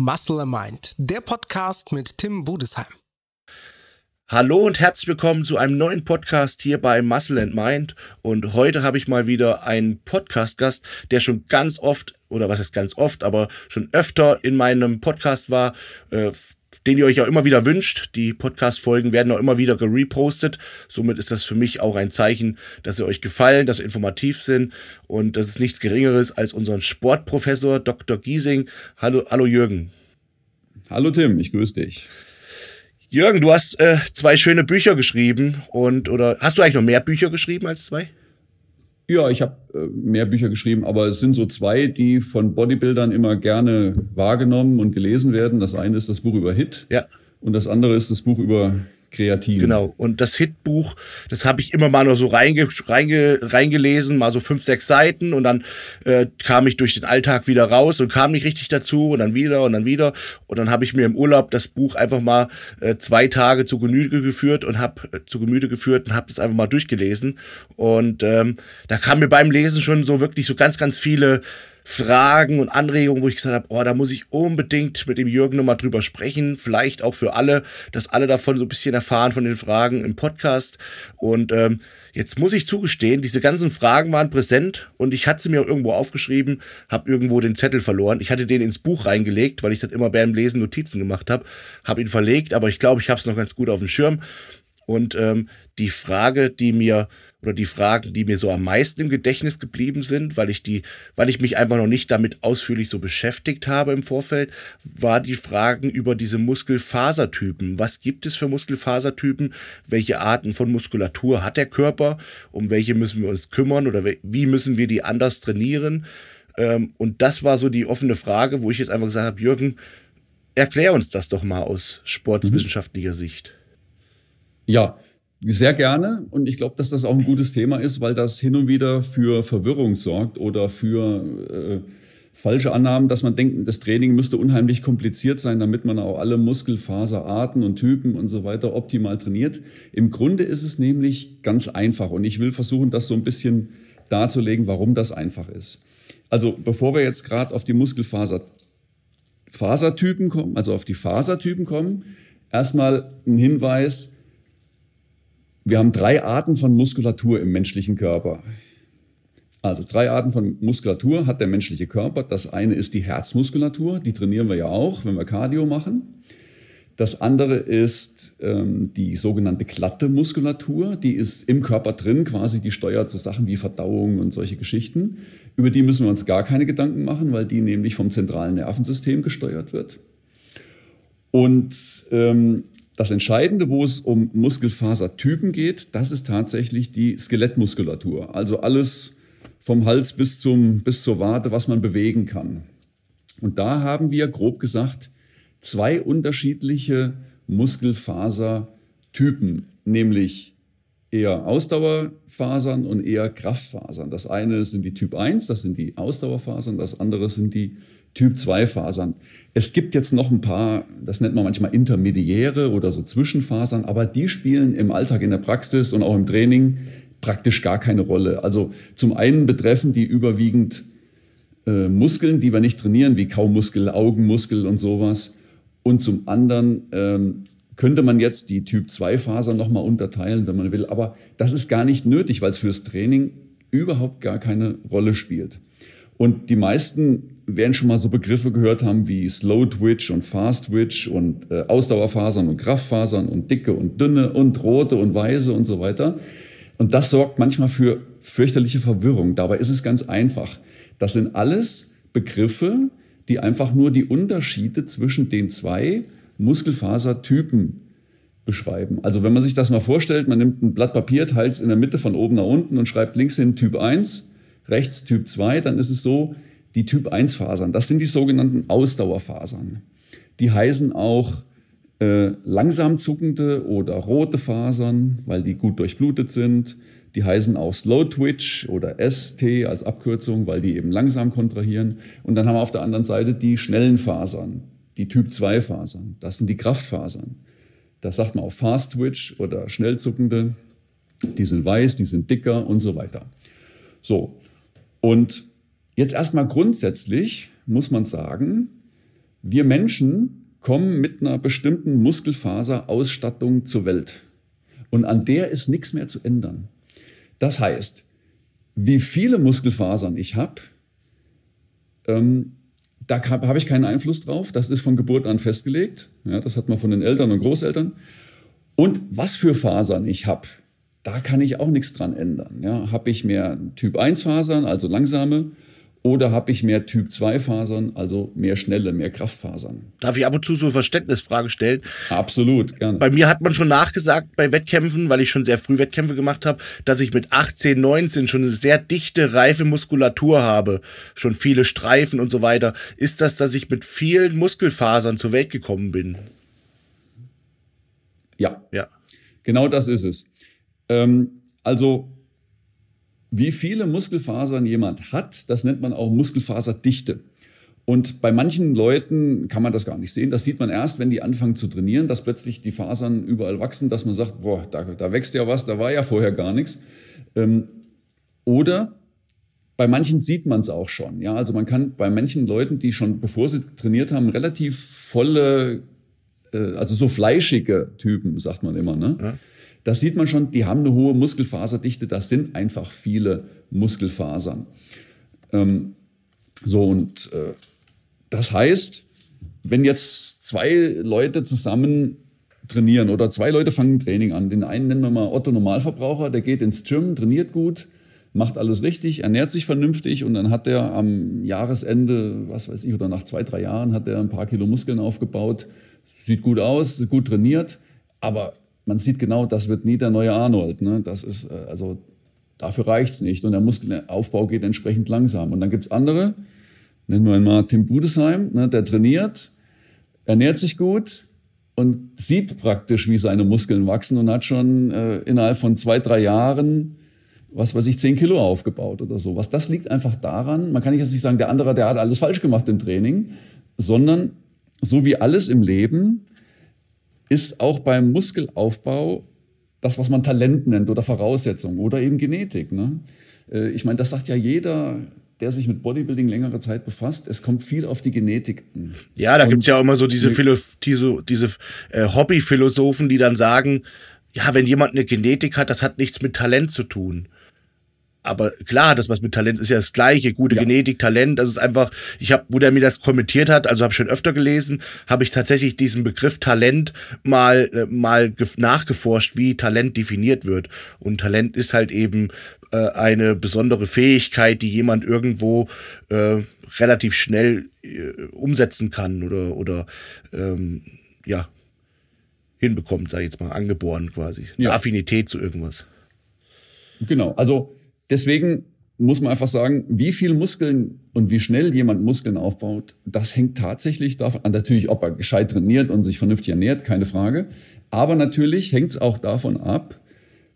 Muscle Mind, der Podcast mit Tim Budesheim. Hallo und herzlich willkommen zu einem neuen Podcast hier bei Muscle and Mind. Und heute habe ich mal wieder einen Podcast-Gast, der schon ganz oft, oder was ist ganz oft, aber schon öfter in meinem Podcast war, äh, den ihr euch auch immer wieder wünscht. Die Podcast-Folgen werden auch immer wieder gerepostet. Somit ist das für mich auch ein Zeichen, dass sie euch gefallen, dass sie informativ sind. Und das ist nichts Geringeres als unseren Sportprofessor Dr. Giesing. Hallo, hallo Jürgen. Hallo Tim, ich grüße dich. Jürgen, du hast äh, zwei schöne Bücher geschrieben und oder hast du eigentlich noch mehr Bücher geschrieben als zwei? Ja, ich habe äh, mehr Bücher geschrieben, aber es sind so zwei, die von Bodybuildern immer gerne wahrgenommen und gelesen werden. Das eine ist das Buch über Hit ja. und das andere ist das Buch über Kreatin. Genau. Und das Hitbuch, das habe ich immer mal nur so reinge, reinge, reingelesen, mal so fünf, sechs Seiten und dann äh, kam ich durch den Alltag wieder raus und kam nicht richtig dazu und dann wieder und dann wieder. Und dann habe ich mir im Urlaub das Buch einfach mal äh, zwei Tage zu Genüge geführt und habe äh, zu Gemüte geführt und habe das einfach mal durchgelesen. Und ähm, da kam mir beim Lesen schon so wirklich so ganz, ganz viele Fragen und Anregungen, wo ich gesagt habe, oh, da muss ich unbedingt mit dem Jürgen nochmal drüber sprechen. Vielleicht auch für alle, dass alle davon so ein bisschen erfahren von den Fragen im Podcast. Und ähm, jetzt muss ich zugestehen, diese ganzen Fragen waren präsent und ich hatte sie mir auch irgendwo aufgeschrieben, habe irgendwo den Zettel verloren. Ich hatte den ins Buch reingelegt, weil ich dann immer beim Lesen Notizen gemacht habe, habe ihn verlegt, aber ich glaube, ich habe es noch ganz gut auf dem Schirm. Und ähm, die Frage, die mir oder die Fragen, die mir so am meisten im Gedächtnis geblieben sind, weil ich die, weil ich mich einfach noch nicht damit ausführlich so beschäftigt habe im Vorfeld, war die Fragen über diese Muskelfasertypen. Was gibt es für Muskelfasertypen? Welche Arten von Muskulatur hat der Körper? Um welche müssen wir uns kümmern oder wie müssen wir die anders trainieren? Ähm, und das war so die offene Frage, wo ich jetzt einfach gesagt habe, Jürgen, erklär uns das doch mal aus sportswissenschaftlicher Sicht. Ja, sehr gerne. Und ich glaube, dass das auch ein gutes Thema ist, weil das hin und wieder für Verwirrung sorgt oder für äh, falsche Annahmen, dass man denkt, das Training müsste unheimlich kompliziert sein, damit man auch alle Muskelfaserarten und Typen und so weiter optimal trainiert. Im Grunde ist es nämlich ganz einfach. Und ich will versuchen, das so ein bisschen darzulegen, warum das einfach ist. Also bevor wir jetzt gerade auf die Muskelfasertypen kommen, also auf die Fasertypen kommen, erstmal ein Hinweis, wir haben drei Arten von Muskulatur im menschlichen Körper. Also drei Arten von Muskulatur hat der menschliche Körper. Das eine ist die Herzmuskulatur, die trainieren wir ja auch, wenn wir Cardio machen. Das andere ist ähm, die sogenannte glatte Muskulatur, die ist im Körper drin, quasi die steuert so Sachen wie Verdauung und solche Geschichten. Über die müssen wir uns gar keine Gedanken machen, weil die nämlich vom zentralen Nervensystem gesteuert wird. Und ähm, das Entscheidende, wo es um Muskelfasertypen geht, das ist tatsächlich die Skelettmuskulatur. Also alles vom Hals bis, zum, bis zur Wade, was man bewegen kann. Und da haben wir, grob gesagt, zwei unterschiedliche Muskelfasertypen, nämlich eher Ausdauerfasern und eher Kraftfasern. Das eine sind die Typ 1, das sind die Ausdauerfasern, das andere sind die Typ-2-Fasern. Es gibt jetzt noch ein paar, das nennt man manchmal intermediäre oder so Zwischenfasern, aber die spielen im Alltag, in der Praxis und auch im Training praktisch gar keine Rolle. Also zum einen betreffen die überwiegend äh, Muskeln, die wir nicht trainieren, wie Kaumuskel, Augenmuskel und sowas. Und zum anderen ähm, könnte man jetzt die Typ-2-Fasern nochmal unterteilen, wenn man will. Aber das ist gar nicht nötig, weil es fürs Training überhaupt gar keine Rolle spielt. Und die meisten werden schon mal so Begriffe gehört haben wie Slow Twitch und Fast Twitch und äh, Ausdauerfasern und Kraftfasern und dicke und dünne und rote und weiße und so weiter. Und das sorgt manchmal für fürchterliche Verwirrung. Dabei ist es ganz einfach. Das sind alles Begriffe, die einfach nur die Unterschiede zwischen den zwei Muskelfasertypen beschreiben. Also wenn man sich das mal vorstellt, man nimmt ein Blatt Papier, teilt es in der Mitte von oben nach unten und schreibt links hin Typ 1 rechts Typ 2, dann ist es so, die Typ 1 Fasern, das sind die sogenannten Ausdauerfasern. Die heißen auch äh, langsam zuckende oder rote Fasern, weil die gut durchblutet sind. Die heißen auch Slow Twitch oder ST als Abkürzung, weil die eben langsam kontrahieren. Und dann haben wir auf der anderen Seite die schnellen Fasern, die Typ 2 Fasern. Das sind die Kraftfasern. Das sagt man auch Fast Twitch oder schnellzuckende. Die sind weiß, die sind dicker und so weiter. So, und jetzt erstmal grundsätzlich muss man sagen, Wir Menschen kommen mit einer bestimmten Muskelfaserausstattung zur Welt. Und an der ist nichts mehr zu ändern. Das heißt, wie viele Muskelfasern ich habe, ähm, da habe ich keinen Einfluss drauf. Das ist von Geburt an festgelegt. Ja, das hat man von den Eltern und Großeltern. Und was für Fasern ich habe, da kann ich auch nichts dran ändern. Ja, habe ich mehr Typ 1 Fasern, also langsame, oder habe ich mehr Typ 2 Fasern, also mehr schnelle, mehr Kraftfasern? Darf ich ab und zu so eine Verständnisfrage stellen? Absolut, gerne. Bei mir hat man schon nachgesagt bei Wettkämpfen, weil ich schon sehr früh Wettkämpfe gemacht habe, dass ich mit 18, 19 schon eine sehr dichte, reife Muskulatur habe. Schon viele Streifen und so weiter. Ist das, dass ich mit vielen Muskelfasern zur Welt gekommen bin? Ja. Ja. Genau das ist es. Ähm, also wie viele Muskelfasern jemand hat, das nennt man auch Muskelfaserdichte. Und bei manchen Leuten kann man das gar nicht sehen. Das sieht man erst, wenn die anfangen zu trainieren, dass plötzlich die Fasern überall wachsen, dass man sagt, boah, da, da wächst ja was, da war ja vorher gar nichts. Ähm, oder bei manchen sieht man es auch schon. Ja, also man kann bei manchen Leuten, die schon bevor sie trainiert haben, relativ volle, äh, also so fleischige Typen, sagt man immer, ne? Ja. Das sieht man schon, die haben eine hohe Muskelfaserdichte, das sind einfach viele Muskelfasern. Ähm, so, und äh, das heißt, wenn jetzt zwei Leute zusammen trainieren oder zwei Leute fangen Training an, den einen nennen wir mal Otto Normalverbraucher, der geht ins Gym, trainiert gut, macht alles richtig, ernährt sich vernünftig und dann hat er am Jahresende, was weiß ich, oder nach zwei, drei Jahren hat er ein paar Kilo Muskeln aufgebaut, sieht gut aus, gut trainiert, aber man sieht genau, das wird nie der neue Arnold. Ne? Das ist, äh, also dafür reicht es nicht. Und der Muskelaufbau geht entsprechend langsam. Und dann gibt es andere, nennen wir einmal Tim Budesheim, ne? der trainiert, ernährt sich gut und sieht praktisch, wie seine Muskeln wachsen und hat schon äh, innerhalb von zwei, drei Jahren was weiß ich, zehn Kilo aufgebaut oder so. Was das liegt einfach daran, man kann jetzt nicht sagen, der andere, der hat alles falsch gemacht im Training, sondern so wie alles im Leben ist auch beim Muskelaufbau das, was man Talent nennt oder Voraussetzung oder eben Genetik. Ne? Äh, ich meine, das sagt ja jeder, der sich mit Bodybuilding längere Zeit befasst. Es kommt viel auf die Genetik an. Ja, da gibt es ja auch immer so diese, Philo diese, diese äh, Hobbyphilosophen, die dann sagen, ja, wenn jemand eine Genetik hat, das hat nichts mit Talent zu tun aber klar, das was mit Talent ist ja das Gleiche. Gute ja. Genetik, Talent, das ist einfach, ich habe, wo der mir das kommentiert hat, also habe ich schon öfter gelesen, habe ich tatsächlich diesen Begriff Talent mal, äh, mal nachgeforscht, wie Talent definiert wird. Und Talent ist halt eben äh, eine besondere Fähigkeit, die jemand irgendwo äh, relativ schnell äh, umsetzen kann oder, oder ähm, ja, hinbekommt, sag ich jetzt mal, angeboren quasi. Ja. Eine Affinität zu irgendwas. Genau, also Deswegen muss man einfach sagen, wie viel Muskeln und wie schnell jemand Muskeln aufbaut, das hängt tatsächlich davon an, natürlich, ob er gescheit trainiert und sich vernünftig ernährt, keine Frage. Aber natürlich hängt es auch davon ab,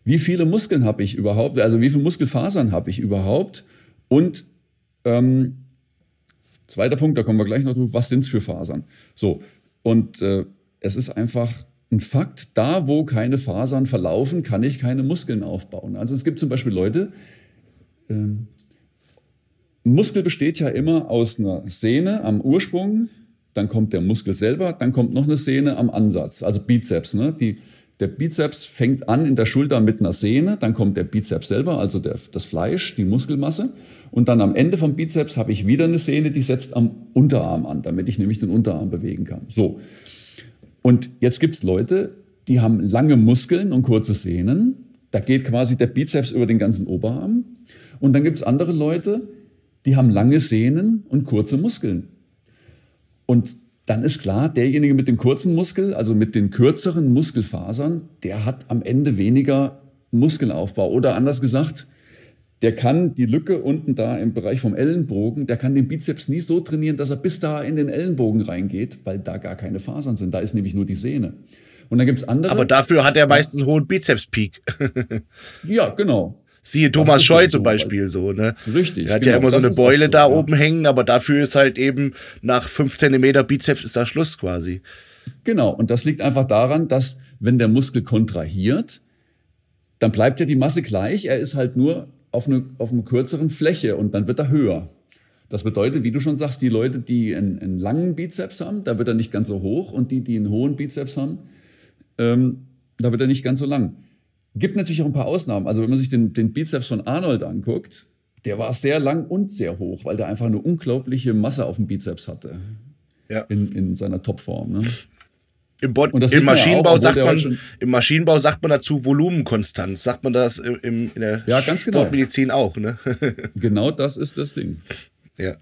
wie viele Muskeln habe ich überhaupt, also wie viele Muskelfasern habe ich überhaupt und ähm, zweiter Punkt, da kommen wir gleich noch drauf, was sind es für Fasern? So, und äh, es ist einfach ein Fakt, da wo keine Fasern verlaufen, kann ich keine Muskeln aufbauen. Also es gibt zum Beispiel Leute, ähm, Muskel besteht ja immer aus einer Sehne am Ursprung, dann kommt der Muskel selber, dann kommt noch eine Sehne am Ansatz, also Bizeps. Ne? Die, der Bizeps fängt an in der Schulter mit einer Sehne, dann kommt der Bizeps selber, also der, das Fleisch, die Muskelmasse. Und dann am Ende vom Bizeps habe ich wieder eine Sehne, die setzt am Unterarm an, damit ich nämlich den Unterarm bewegen kann. So. Und jetzt gibt es Leute, die haben lange Muskeln und kurze Sehnen. Da geht quasi der Bizeps über den ganzen Oberarm. Und dann gibt es andere Leute, die haben lange Sehnen und kurze Muskeln. Und dann ist klar, derjenige mit dem kurzen Muskel, also mit den kürzeren Muskelfasern, der hat am Ende weniger Muskelaufbau. Oder anders gesagt, der kann die Lücke unten da im Bereich vom Ellenbogen, der kann den Bizeps nie so trainieren, dass er bis da in den Ellenbogen reingeht, weil da gar keine Fasern sind. Da ist nämlich nur die Sehne. Und dann gibt es andere. Aber dafür hat er meistens einen hohen Bizeps-Peak. ja, genau. Siehe Thomas Scheu zum Beispiel so, ne? Richtig. Er hat genau, ja immer so eine Beule so, da ja. oben hängen, aber dafür ist halt eben nach fünf Zentimeter Bizeps ist da Schluss quasi. Genau. Und das liegt einfach daran, dass wenn der Muskel kontrahiert, dann bleibt ja die Masse gleich. Er ist halt nur auf, eine, auf einer kürzeren Fläche und dann wird er höher. Das bedeutet, wie du schon sagst, die Leute, die einen, einen langen Bizeps haben, da wird er nicht ganz so hoch und die, die einen hohen Bizeps haben, ähm, da wird er nicht ganz so lang. Gibt natürlich auch ein paar Ausnahmen. Also wenn man sich den, den Bizeps von Arnold anguckt, der war sehr lang und sehr hoch, weil der einfach eine unglaubliche Masse auf dem Bizeps hatte. Ja. In, in seiner Topform. Ne? Im, Bo Im Maschinenbau auch, sagt man, Im Maschinenbau sagt man dazu Volumenkonstanz. Sagt man das im, in der ja, ganz genau. Sportmedizin auch, ne? genau das ist das Ding. Ja.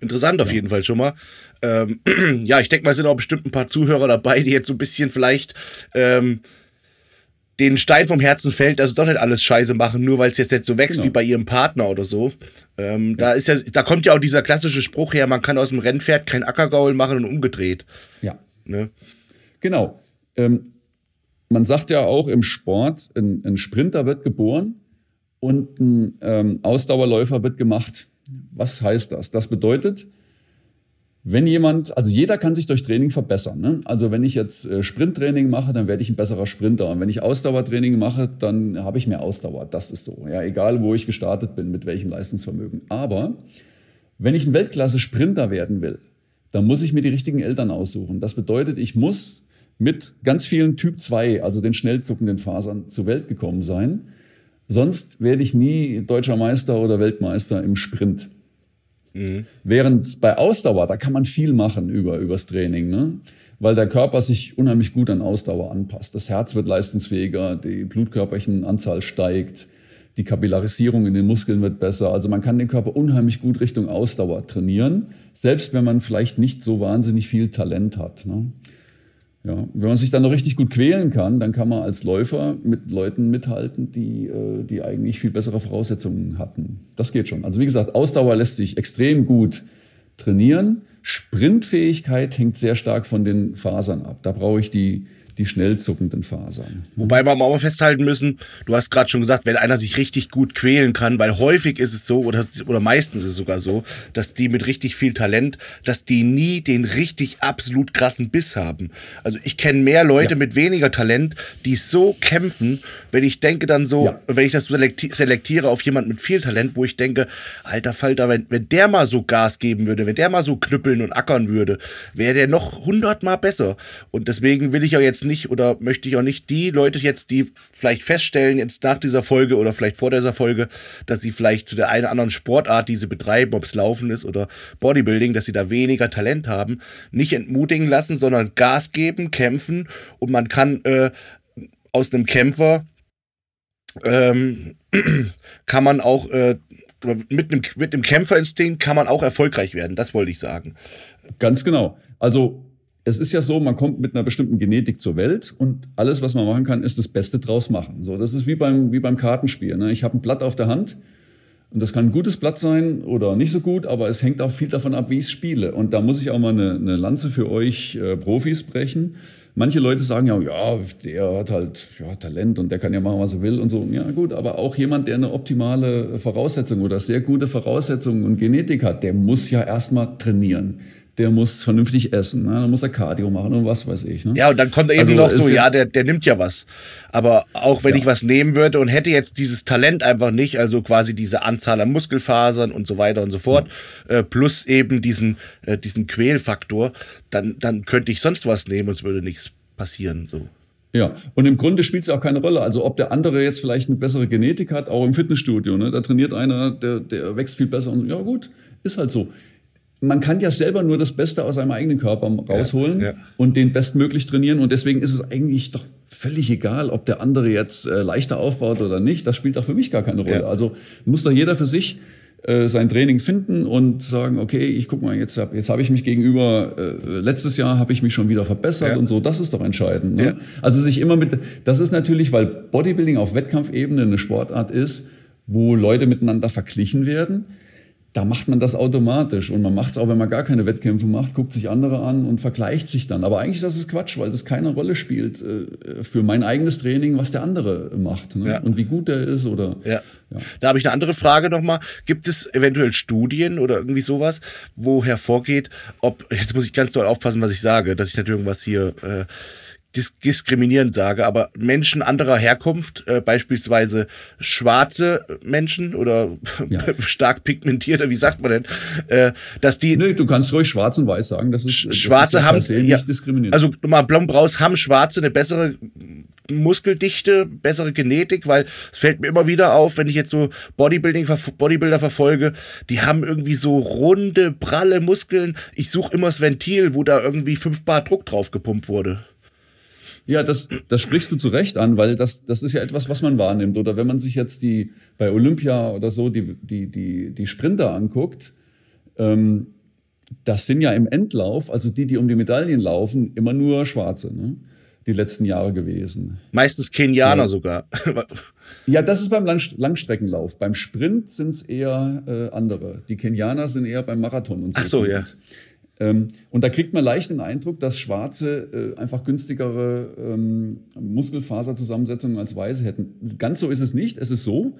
Interessant auf ja. jeden Fall schon mal. Ähm, ja, ich denke mal, es sind auch bestimmt ein paar Zuhörer dabei, die jetzt so ein bisschen vielleicht ähm, den Stein vom Herzen fällt, dass es doch nicht alles Scheiße machen, nur weil es jetzt nicht so wächst genau. wie bei ihrem Partner oder so. Ähm, ja. Da ist ja, da kommt ja auch dieser klassische Spruch her, man kann aus dem Rennpferd kein Ackergaul machen und umgedreht. Ja. Ne? Genau. Ähm, man sagt ja auch im Sport, ein, ein Sprinter wird geboren und ein ähm, Ausdauerläufer wird gemacht. Was heißt das? Das bedeutet, wenn jemand, also jeder kann sich durch Training verbessern. Ne? Also wenn ich jetzt äh, Sprinttraining mache, dann werde ich ein besserer Sprinter. Und wenn ich Ausdauertraining mache, dann habe ich mehr Ausdauer. Das ist so. Ja, egal wo ich gestartet bin, mit welchem Leistungsvermögen. Aber wenn ich ein Weltklasse-Sprinter werden will, dann muss ich mir die richtigen Eltern aussuchen. Das bedeutet, ich muss mit ganz vielen Typ 2, also den schnell zuckenden Fasern, zur Welt gekommen sein. Sonst werde ich nie deutscher Meister oder Weltmeister im Sprint. Während bei Ausdauer, da kann man viel machen über übers Training, ne? weil der Körper sich unheimlich gut an Ausdauer anpasst. Das Herz wird leistungsfähiger, die Blutkörperchenanzahl steigt, die Kapillarisierung in den Muskeln wird besser. Also man kann den Körper unheimlich gut Richtung Ausdauer trainieren, selbst wenn man vielleicht nicht so wahnsinnig viel Talent hat. Ne? Ja, wenn man sich dann noch richtig gut quälen kann, dann kann man als Läufer mit Leuten mithalten, die, äh, die eigentlich viel bessere Voraussetzungen hatten. Das geht schon. Also wie gesagt, Ausdauer lässt sich extrem gut trainieren. Sprintfähigkeit hängt sehr stark von den Fasern ab. Da brauche ich die, die schnell zuckenden Fasern. Wobei wir mal festhalten müssen, du hast gerade schon gesagt, wenn einer sich richtig gut quälen kann, weil häufig ist es so, oder, oder meistens ist es sogar so, dass die mit richtig viel Talent, dass die nie den richtig absolut krassen Biss haben. Also ich kenne mehr Leute ja. mit weniger Talent, die so kämpfen, wenn ich denke dann so, ja. wenn ich das so selektiere auf jemanden mit viel Talent, wo ich denke, alter Falter, wenn, wenn der mal so Gas geben würde, wenn der mal so knüppeln und ackern würde, wäre der noch hundertmal besser. Und deswegen will ich ja jetzt nicht oder möchte ich auch nicht die Leute jetzt, die vielleicht feststellen, jetzt nach dieser Folge oder vielleicht vor dieser Folge, dass sie vielleicht zu der einen oder anderen Sportart, die sie betreiben, ob es Laufen ist oder Bodybuilding, dass sie da weniger Talent haben, nicht entmutigen lassen, sondern Gas geben, kämpfen und man kann äh, aus einem Kämpfer ähm, kann man auch äh, mit einem, mit einem Kämpferinstinkt kann man auch erfolgreich werden. Das wollte ich sagen. Ganz genau. Also es ist ja so, man kommt mit einer bestimmten Genetik zur Welt und alles, was man machen kann, ist das Beste draus machen. So, das ist wie beim, wie beim Kartenspiel. Ne? Ich habe ein Blatt auf der Hand und das kann ein gutes Blatt sein oder nicht so gut, aber es hängt auch viel davon ab, wie ich es spiele. Und da muss ich auch mal eine, eine Lanze für euch äh, Profis brechen. Manche Leute sagen ja, ja, der hat halt ja, Talent und der kann ja machen, was er will und so. Ja gut, aber auch jemand, der eine optimale Voraussetzung oder sehr gute Voraussetzungen und Genetik hat, der muss ja erstmal trainieren der muss vernünftig essen, ne? dann muss er Cardio machen und was weiß ich. Ne? Ja, und dann kommt er eben also noch so, ja, der, der nimmt ja was. Aber auch wenn ja. ich was nehmen würde und hätte jetzt dieses Talent einfach nicht, also quasi diese Anzahl an Muskelfasern und so weiter und so fort, ja. äh, plus eben diesen, äh, diesen Quälfaktor, dann, dann könnte ich sonst was nehmen und es würde nichts passieren. So. Ja, und im Grunde spielt es auch keine Rolle. Also ob der andere jetzt vielleicht eine bessere Genetik hat, auch im Fitnessstudio, ne? da trainiert einer, der, der wächst viel besser und ja gut, ist halt so man kann ja selber nur das Beste aus seinem eigenen Körper rausholen ja, ja. und den bestmöglich trainieren. Und deswegen ist es eigentlich doch völlig egal, ob der andere jetzt äh, leichter aufbaut oder nicht. Das spielt auch für mich gar keine Rolle. Ja. Also muss doch jeder für sich äh, sein Training finden und sagen, okay, ich guck mal, jetzt habe jetzt hab ich mich gegenüber, äh, letztes Jahr habe ich mich schon wieder verbessert und so, das ist doch entscheidend. Ne? Also sich immer mit, das ist natürlich, weil Bodybuilding auf Wettkampfebene eine Sportart ist, wo Leute miteinander verglichen werden da macht man das automatisch. Und man macht es auch, wenn man gar keine Wettkämpfe macht, guckt sich andere an und vergleicht sich dann. Aber eigentlich ist das Quatsch, weil das keine Rolle spielt äh, für mein eigenes Training, was der andere macht ne? ja. und wie gut der ist. Oder, ja. ja. Da habe ich eine andere Frage nochmal. Gibt es eventuell Studien oder irgendwie sowas, wo hervorgeht, ob, jetzt muss ich ganz doll aufpassen, was ich sage, dass ich nicht irgendwas hier... Äh, dis diskriminierend sage, aber Menschen anderer Herkunft, äh, beispielsweise schwarze Menschen oder ja. stark pigmentierte, wie sagt man denn, äh, dass die. Nee, du kannst ruhig schwarz und weiß sagen, das ist. Schwarze das ist haben. Ja, diskriminierend. Also mal Blombraus haben Schwarze eine bessere Muskeldichte, bessere Genetik, weil es fällt mir immer wieder auf, wenn ich jetzt so Bodybuilding, Bodybuilder verfolge, die haben irgendwie so runde, pralle Muskeln. Ich suche immer das Ventil, wo da irgendwie fünf Bar Druck drauf gepumpt wurde. Ja, das, das sprichst du zu Recht an, weil das, das ist ja etwas, was man wahrnimmt. Oder wenn man sich jetzt die bei Olympia oder so die, die, die, die Sprinter anguckt, ähm, das sind ja im Endlauf, also die, die um die Medaillen laufen, immer nur Schwarze. Ne? die letzten Jahre gewesen. Meistens Kenianer ja. sogar. ja, das ist beim Langstreckenlauf. Beim Sprint sind es eher äh, andere. Die Kenianer sind eher beim Marathon und so. Ach so, ja. Ähm, und da kriegt man leicht den Eindruck, dass Schwarze äh, einfach günstigere ähm, Muskelfaserzusammensetzungen als Weiße hätten. Ganz so ist es nicht. Es ist so,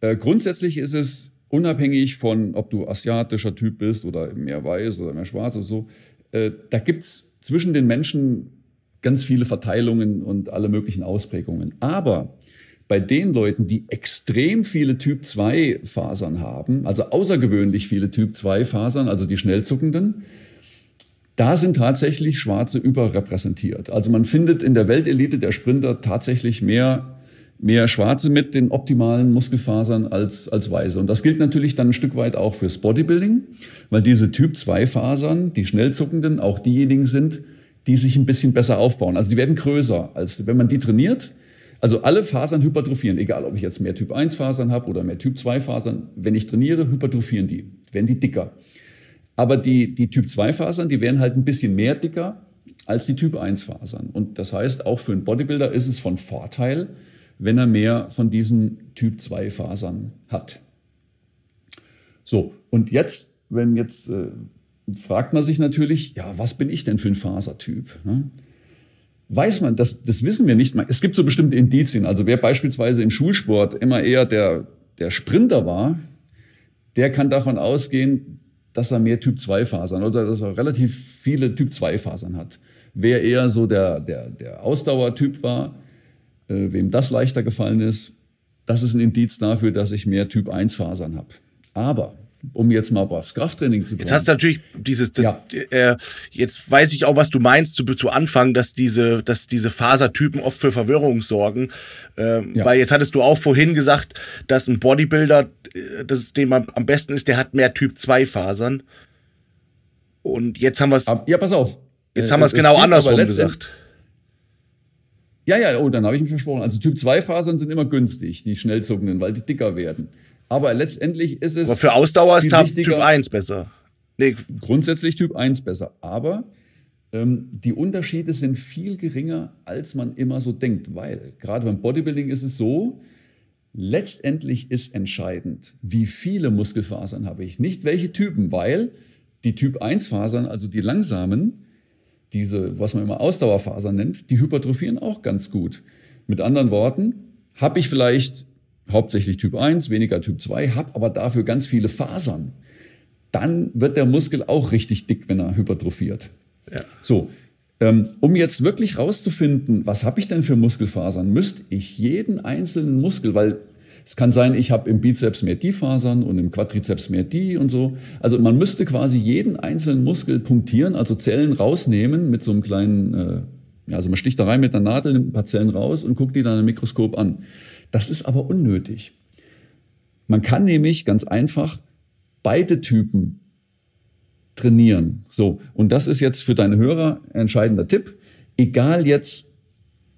äh, grundsätzlich ist es unabhängig von, ob du asiatischer Typ bist oder mehr weiß oder mehr schwarz oder so, äh, da gibt es zwischen den Menschen ganz viele Verteilungen und alle möglichen Ausprägungen. Aber bei den Leuten, die extrem viele Typ-2-Fasern haben, also außergewöhnlich viele Typ-2-Fasern, also die schnellzuckenden, da sind tatsächlich Schwarze überrepräsentiert. Also man findet in der Weltelite der Sprinter tatsächlich mehr, mehr Schwarze mit den optimalen Muskelfasern als, als Weiße. Und das gilt natürlich dann ein Stück weit auch fürs Bodybuilding, weil diese Typ-2-Fasern, die schnellzuckenden, auch diejenigen sind, die sich ein bisschen besser aufbauen. Also die werden größer, als wenn man die trainiert. Also alle Fasern hypertrophieren, egal ob ich jetzt mehr Typ 1 Fasern habe oder mehr Typ 2 Fasern. Wenn ich trainiere, hypertrophieren die, werden die dicker. Aber die, die Typ 2 Fasern, die werden halt ein bisschen mehr dicker als die Typ 1 Fasern. Und das heißt, auch für einen Bodybuilder ist es von Vorteil, wenn er mehr von diesen Typ 2 Fasern hat. So, und jetzt, wenn jetzt äh, fragt man sich natürlich, ja, was bin ich denn für ein Fasertyp? Ne? Weiß man, das, das wissen wir nicht. Es gibt so bestimmte Indizien. Also wer beispielsweise im Schulsport immer eher der, der Sprinter war, der kann davon ausgehen, dass er mehr Typ-2-Fasern oder dass er relativ viele Typ-2-Fasern hat. Wer eher so der, der, der Ausdauertyp war, äh, wem das leichter gefallen ist, das ist ein Indiz dafür, dass ich mehr Typ-1-Fasern habe. Aber um jetzt mal aufs Krafttraining zu kommen. Jetzt hast du natürlich dieses, ja. äh, jetzt weiß ich auch, was du meinst zu, zu Anfang, dass diese, dass diese Fasertypen oft für Verwirrung sorgen. Ähm, ja. Weil jetzt hattest du auch vorhin gesagt, dass ein Bodybuilder, äh, das dem am, besten ist, der hat mehr Typ 2 Fasern. Und jetzt haben wir es. Ja, pass auf. Jetzt äh, haben wir es genau andersrum gesagt. Ja, ja, oh, dann habe ich mich versprochen. Also Typ 2 Fasern sind immer günstig, die schnellzuckenden, weil die dicker werden. Aber letztendlich ist es. Aber für Ausdauer ist Typ 1 besser. Nee. Grundsätzlich Typ 1 besser. Aber ähm, die Unterschiede sind viel geringer, als man immer so denkt. Weil gerade beim Bodybuilding ist es so, letztendlich ist entscheidend, wie viele Muskelfasern habe ich. Nicht welche Typen, weil die Typ 1 Fasern, also die langsamen, diese, was man immer Ausdauerfasern nennt, die hypertrophieren auch ganz gut. Mit anderen Worten, habe ich vielleicht hauptsächlich Typ 1, weniger Typ 2, habe aber dafür ganz viele Fasern, dann wird der Muskel auch richtig dick, wenn er hypertrophiert. Ja. So, ähm, um jetzt wirklich rauszufinden, was habe ich denn für Muskelfasern, müsste ich jeden einzelnen Muskel, weil es kann sein, ich habe im Bizeps mehr die Fasern und im Quadrizeps mehr die und so. Also man müsste quasi jeden einzelnen Muskel punktieren, also Zellen rausnehmen mit so einem kleinen, äh, also man sticht da rein mit einer Nadel, nimmt ein paar Zellen raus und guckt die dann im Mikroskop an. Das ist aber unnötig. Man kann nämlich ganz einfach beide Typen trainieren. So, und das ist jetzt für deine Hörer entscheidender Tipp. Egal jetzt,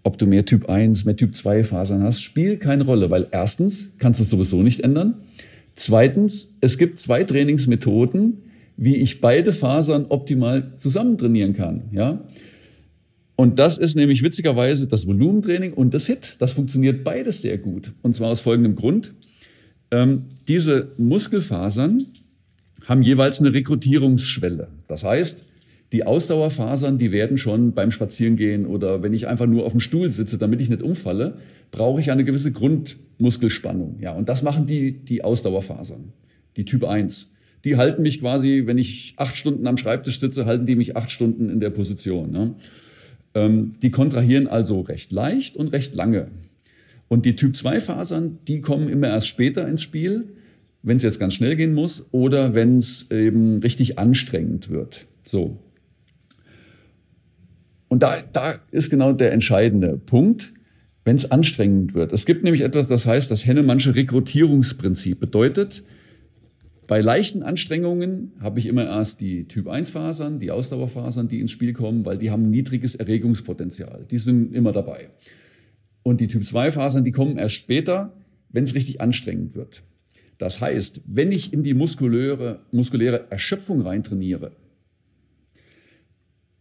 ob du mehr Typ 1, mehr Typ 2 Fasern hast, spielt keine Rolle, weil erstens kannst du es sowieso nicht ändern. Zweitens, es gibt zwei Trainingsmethoden, wie ich beide Fasern optimal zusammen trainieren kann. Ja? Und das ist nämlich witzigerweise das Volumentraining und das HIT. Das funktioniert beides sehr gut. Und zwar aus folgendem Grund. Ähm, diese Muskelfasern haben jeweils eine Rekrutierungsschwelle. Das heißt, die Ausdauerfasern, die werden schon beim Spazierengehen oder wenn ich einfach nur auf dem Stuhl sitze, damit ich nicht umfalle, brauche ich eine gewisse Grundmuskelspannung. Ja, und das machen die, die Ausdauerfasern, die Typ 1. Die halten mich quasi, wenn ich acht Stunden am Schreibtisch sitze, halten die mich acht Stunden in der Position. Ne? Ähm, die kontrahieren also recht leicht und recht lange. Und die Typ-2-Fasern, die kommen immer erst später ins Spiel, wenn es jetzt ganz schnell gehen muss oder wenn es eben richtig anstrengend wird. So. Und da, da ist genau der entscheidende Punkt, wenn es anstrengend wird. Es gibt nämlich etwas, das heißt das Hennemannsche Rekrutierungsprinzip. Bedeutet, bei leichten Anstrengungen habe ich immer erst die Typ-1-Fasern, die Ausdauerfasern, die ins Spiel kommen, weil die haben niedriges Erregungspotenzial. Die sind immer dabei. Und die Typ-2-Fasern, die kommen erst später, wenn es richtig anstrengend wird. Das heißt, wenn ich in die muskuläre, muskuläre Erschöpfung reintrainiere,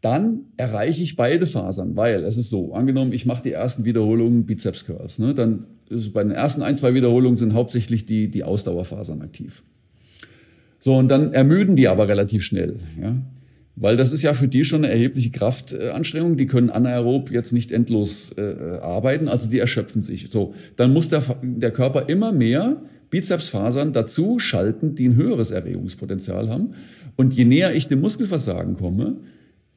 dann erreiche ich beide Fasern, weil es ist so, angenommen, ich mache die ersten Wiederholungen Bizeps Curls, ne, dann ist bei den ersten ein, zwei Wiederholungen sind hauptsächlich die, die Ausdauerfasern aktiv. So, und dann ermüden die aber relativ schnell, ja, weil das ist ja für die schon eine erhebliche Kraftanstrengung, die können anaerob jetzt nicht endlos äh, arbeiten, also die erschöpfen sich. So, dann muss der, der Körper immer mehr Bizepsfasern dazu schalten, die ein höheres Erregungspotenzial haben. Und je näher ich dem Muskelversagen komme,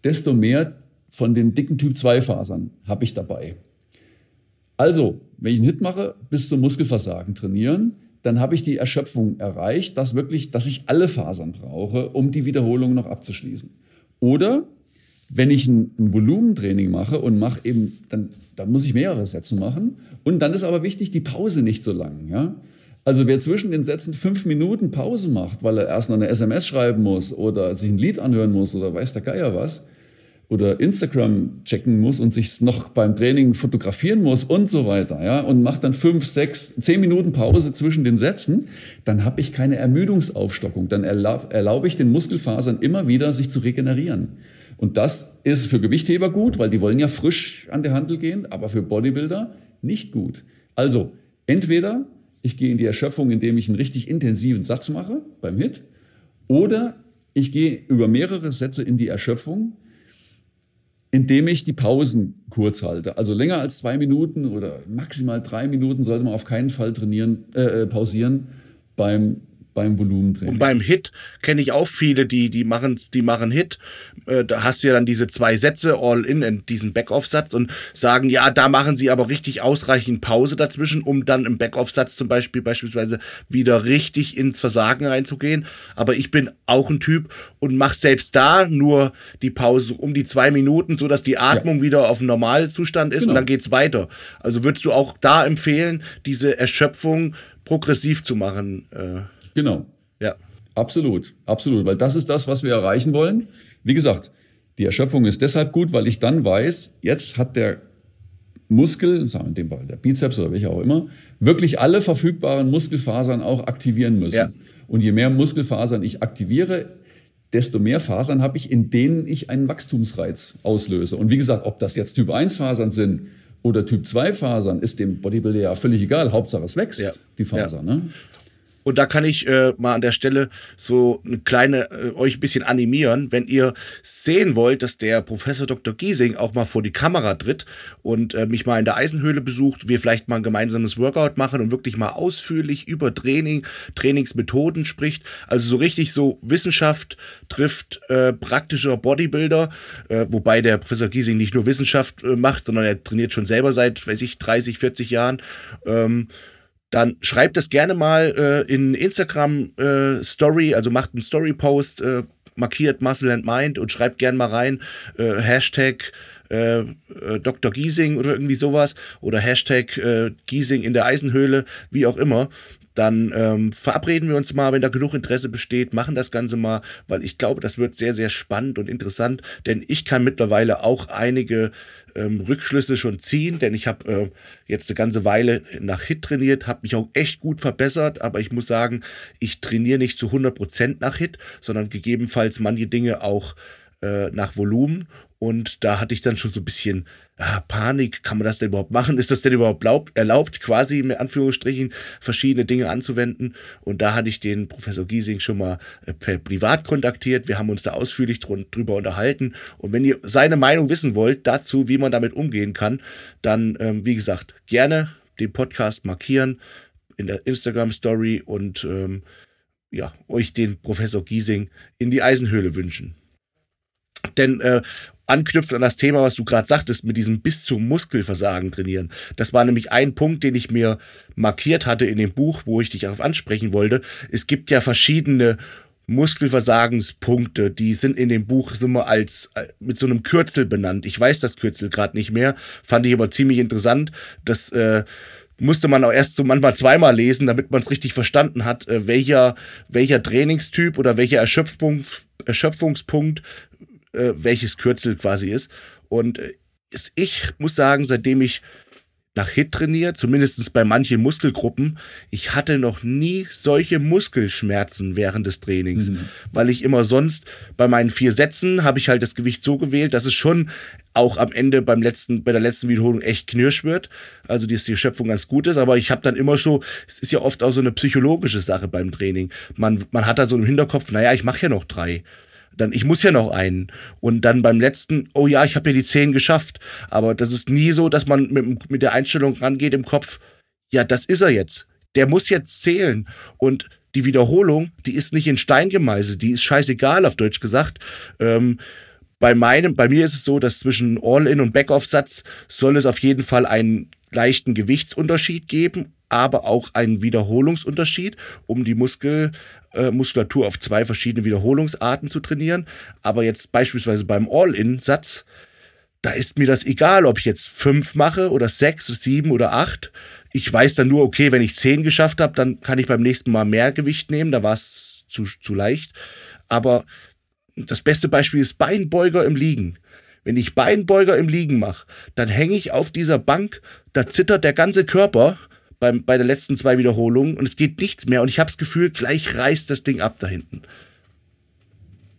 desto mehr von den dicken Typ-2-Fasern habe ich dabei. Also, wenn ich einen Hit mache, bis zum Muskelversagen trainieren, dann habe ich die Erschöpfung erreicht, dass wirklich, dass ich alle Fasern brauche, um die Wiederholung noch abzuschließen. Oder wenn ich ein, ein Volumentraining mache und mache eben, dann, dann muss ich mehrere Sätze machen. Und dann ist aber wichtig, die Pause nicht so lang. Ja? Also wer zwischen den Sätzen fünf Minuten Pause macht, weil er erst noch eine SMS schreiben muss oder sich ein Lied anhören muss oder weiß der Geier was, oder Instagram checken muss und sich noch beim Training fotografieren muss und so weiter, ja, und macht dann fünf, sechs, zehn Minuten Pause zwischen den Sätzen, dann habe ich keine Ermüdungsaufstockung. Dann erlaub, erlaube ich den Muskelfasern immer wieder, sich zu regenerieren. Und das ist für Gewichtheber gut, weil die wollen ja frisch an der Handel gehen, aber für Bodybuilder nicht gut. Also, entweder ich gehe in die Erschöpfung, indem ich einen richtig intensiven Satz mache beim Hit, oder ich gehe über mehrere Sätze in die Erschöpfung, indem ich die Pausen kurz halte. Also länger als zwei Minuten oder maximal drei Minuten sollte man auf keinen Fall trainieren, äh, äh pausieren beim beim Volumentraining. Und beim Hit kenne ich auch viele, die, die machen, die machen Hit. Äh, da hast du ja dann diese zwei Sätze all in, in diesen Backoff-Satz und sagen, ja, da machen sie aber richtig ausreichend Pause dazwischen, um dann im Backoff-Satz zum Beispiel beispielsweise wieder richtig ins Versagen reinzugehen. Aber ich bin auch ein Typ und mache selbst da nur die Pause um die zwei Minuten, sodass die Atmung ja. wieder auf dem Normalzustand ist genau. und dann geht's weiter. Also würdest du auch da empfehlen, diese Erschöpfung progressiv zu machen? Äh Genau. Ja. Absolut, absolut, weil das ist das, was wir erreichen wollen. Wie gesagt, die Erschöpfung ist deshalb gut, weil ich dann weiß, jetzt hat der Muskel, sagen wir in dem Fall der Bizeps oder welcher auch immer, wirklich alle verfügbaren Muskelfasern auch aktivieren müssen. Ja. Und je mehr Muskelfasern ich aktiviere, desto mehr Fasern habe ich, in denen ich einen Wachstumsreiz auslöse. Und wie gesagt, ob das jetzt Typ 1 Fasern sind oder Typ 2 Fasern, ist dem Bodybuilder ja völlig egal. Hauptsache es wächst, ja. die Faser. Ja. Ne? Und da kann ich äh, mal an der Stelle so eine kleine äh, euch ein bisschen animieren, wenn ihr sehen wollt, dass der Professor Dr. Giesing auch mal vor die Kamera tritt und äh, mich mal in der Eisenhöhle besucht, wir vielleicht mal ein gemeinsames Workout machen und wirklich mal ausführlich über Training, Trainingsmethoden spricht. Also so richtig so Wissenschaft trifft äh, praktischer Bodybuilder, äh, wobei der Professor Giesing nicht nur Wissenschaft äh, macht, sondern er trainiert schon selber seit, weiß ich, 30, 40 Jahren. Ähm, dann schreibt es gerne mal äh, in Instagram äh, Story, also macht einen Story Post, äh, markiert Muscle and Mind und schreibt gerne mal rein äh, Hashtag äh, äh, Dr. Giesing oder irgendwie sowas oder Hashtag Giesing in der Eisenhöhle, wie auch immer dann ähm, verabreden wir uns mal, wenn da genug Interesse besteht, machen das Ganze mal, weil ich glaube, das wird sehr, sehr spannend und interessant, denn ich kann mittlerweile auch einige ähm, Rückschlüsse schon ziehen, denn ich habe äh, jetzt eine ganze Weile nach Hit trainiert, habe mich auch echt gut verbessert, aber ich muss sagen, ich trainiere nicht zu 100% nach Hit, sondern gegebenenfalls manche Dinge auch äh, nach Volumen und da hatte ich dann schon so ein bisschen ah, Panik, kann man das denn überhaupt machen? Ist das denn überhaupt erlaubt, erlaubt, quasi mit Anführungsstrichen verschiedene Dinge anzuwenden? Und da hatte ich den Professor Giesing schon mal äh, per privat kontaktiert. Wir haben uns da ausführlich drüber unterhalten. Und wenn ihr seine Meinung wissen wollt dazu, wie man damit umgehen kann, dann, ähm, wie gesagt, gerne den Podcast markieren in der Instagram Story und ähm, ja, euch den Professor Giesing in die Eisenhöhle wünschen. Denn äh, anknüpft an das Thema, was du gerade sagtest, mit diesem bis zum Muskelversagen trainieren. Das war nämlich ein Punkt, den ich mir markiert hatte in dem Buch, wo ich dich darauf ansprechen wollte. Es gibt ja verschiedene Muskelversagenspunkte, die sind in dem Buch wir als äh, mit so einem Kürzel benannt. Ich weiß das Kürzel gerade nicht mehr, fand ich aber ziemlich interessant. Das äh, musste man auch erst so manchmal zweimal lesen, damit man es richtig verstanden hat, äh, welcher, welcher Trainingstyp oder welcher Erschöpfung, Erschöpfungspunkt äh, welches Kürzel quasi ist. Und äh, ich muss sagen, seitdem ich nach HIT trainiert, zumindest bei manchen Muskelgruppen. Ich hatte noch nie solche Muskelschmerzen während des Trainings, mhm. weil ich immer sonst bei meinen vier Sätzen habe ich halt das Gewicht so gewählt, dass es schon auch am Ende beim letzten, bei der letzten Wiederholung echt knirsch wird. Also, dass die Schöpfung ganz gut ist. Aber ich habe dann immer so, es ist ja oft auch so eine psychologische Sache beim Training. Man, man hat da so im Hinterkopf, naja, ich mache ja noch drei dann ich muss ja noch einen. Und dann beim letzten, oh ja, ich habe ja die zehn geschafft. Aber das ist nie so, dass man mit, mit der Einstellung rangeht im Kopf, ja, das ist er jetzt. Der muss jetzt zählen. Und die Wiederholung, die ist nicht in Stein gemeißelt, die ist scheißegal, auf Deutsch gesagt. Ähm, bei meinem, bei mir ist es so, dass zwischen All-In und Back-Off-Satz soll es auf jeden Fall einen leichten Gewichtsunterschied geben, aber auch einen Wiederholungsunterschied, um die Muskel, äh, Muskulatur auf zwei verschiedene Wiederholungsarten zu trainieren. Aber jetzt beispielsweise beim All-In-Satz, da ist mir das egal, ob ich jetzt fünf mache oder sechs, sieben oder acht. Ich weiß dann nur, okay, wenn ich zehn geschafft habe, dann kann ich beim nächsten Mal mehr Gewicht nehmen. Da war es zu, zu leicht. Aber das beste Beispiel ist Beinbeuger im Liegen. Wenn ich Beinbeuger im Liegen mache, dann hänge ich auf dieser Bank, da zittert der ganze Körper beim, bei der letzten zwei Wiederholungen und es geht nichts mehr und ich habe das Gefühl, gleich reißt das Ding ab da hinten.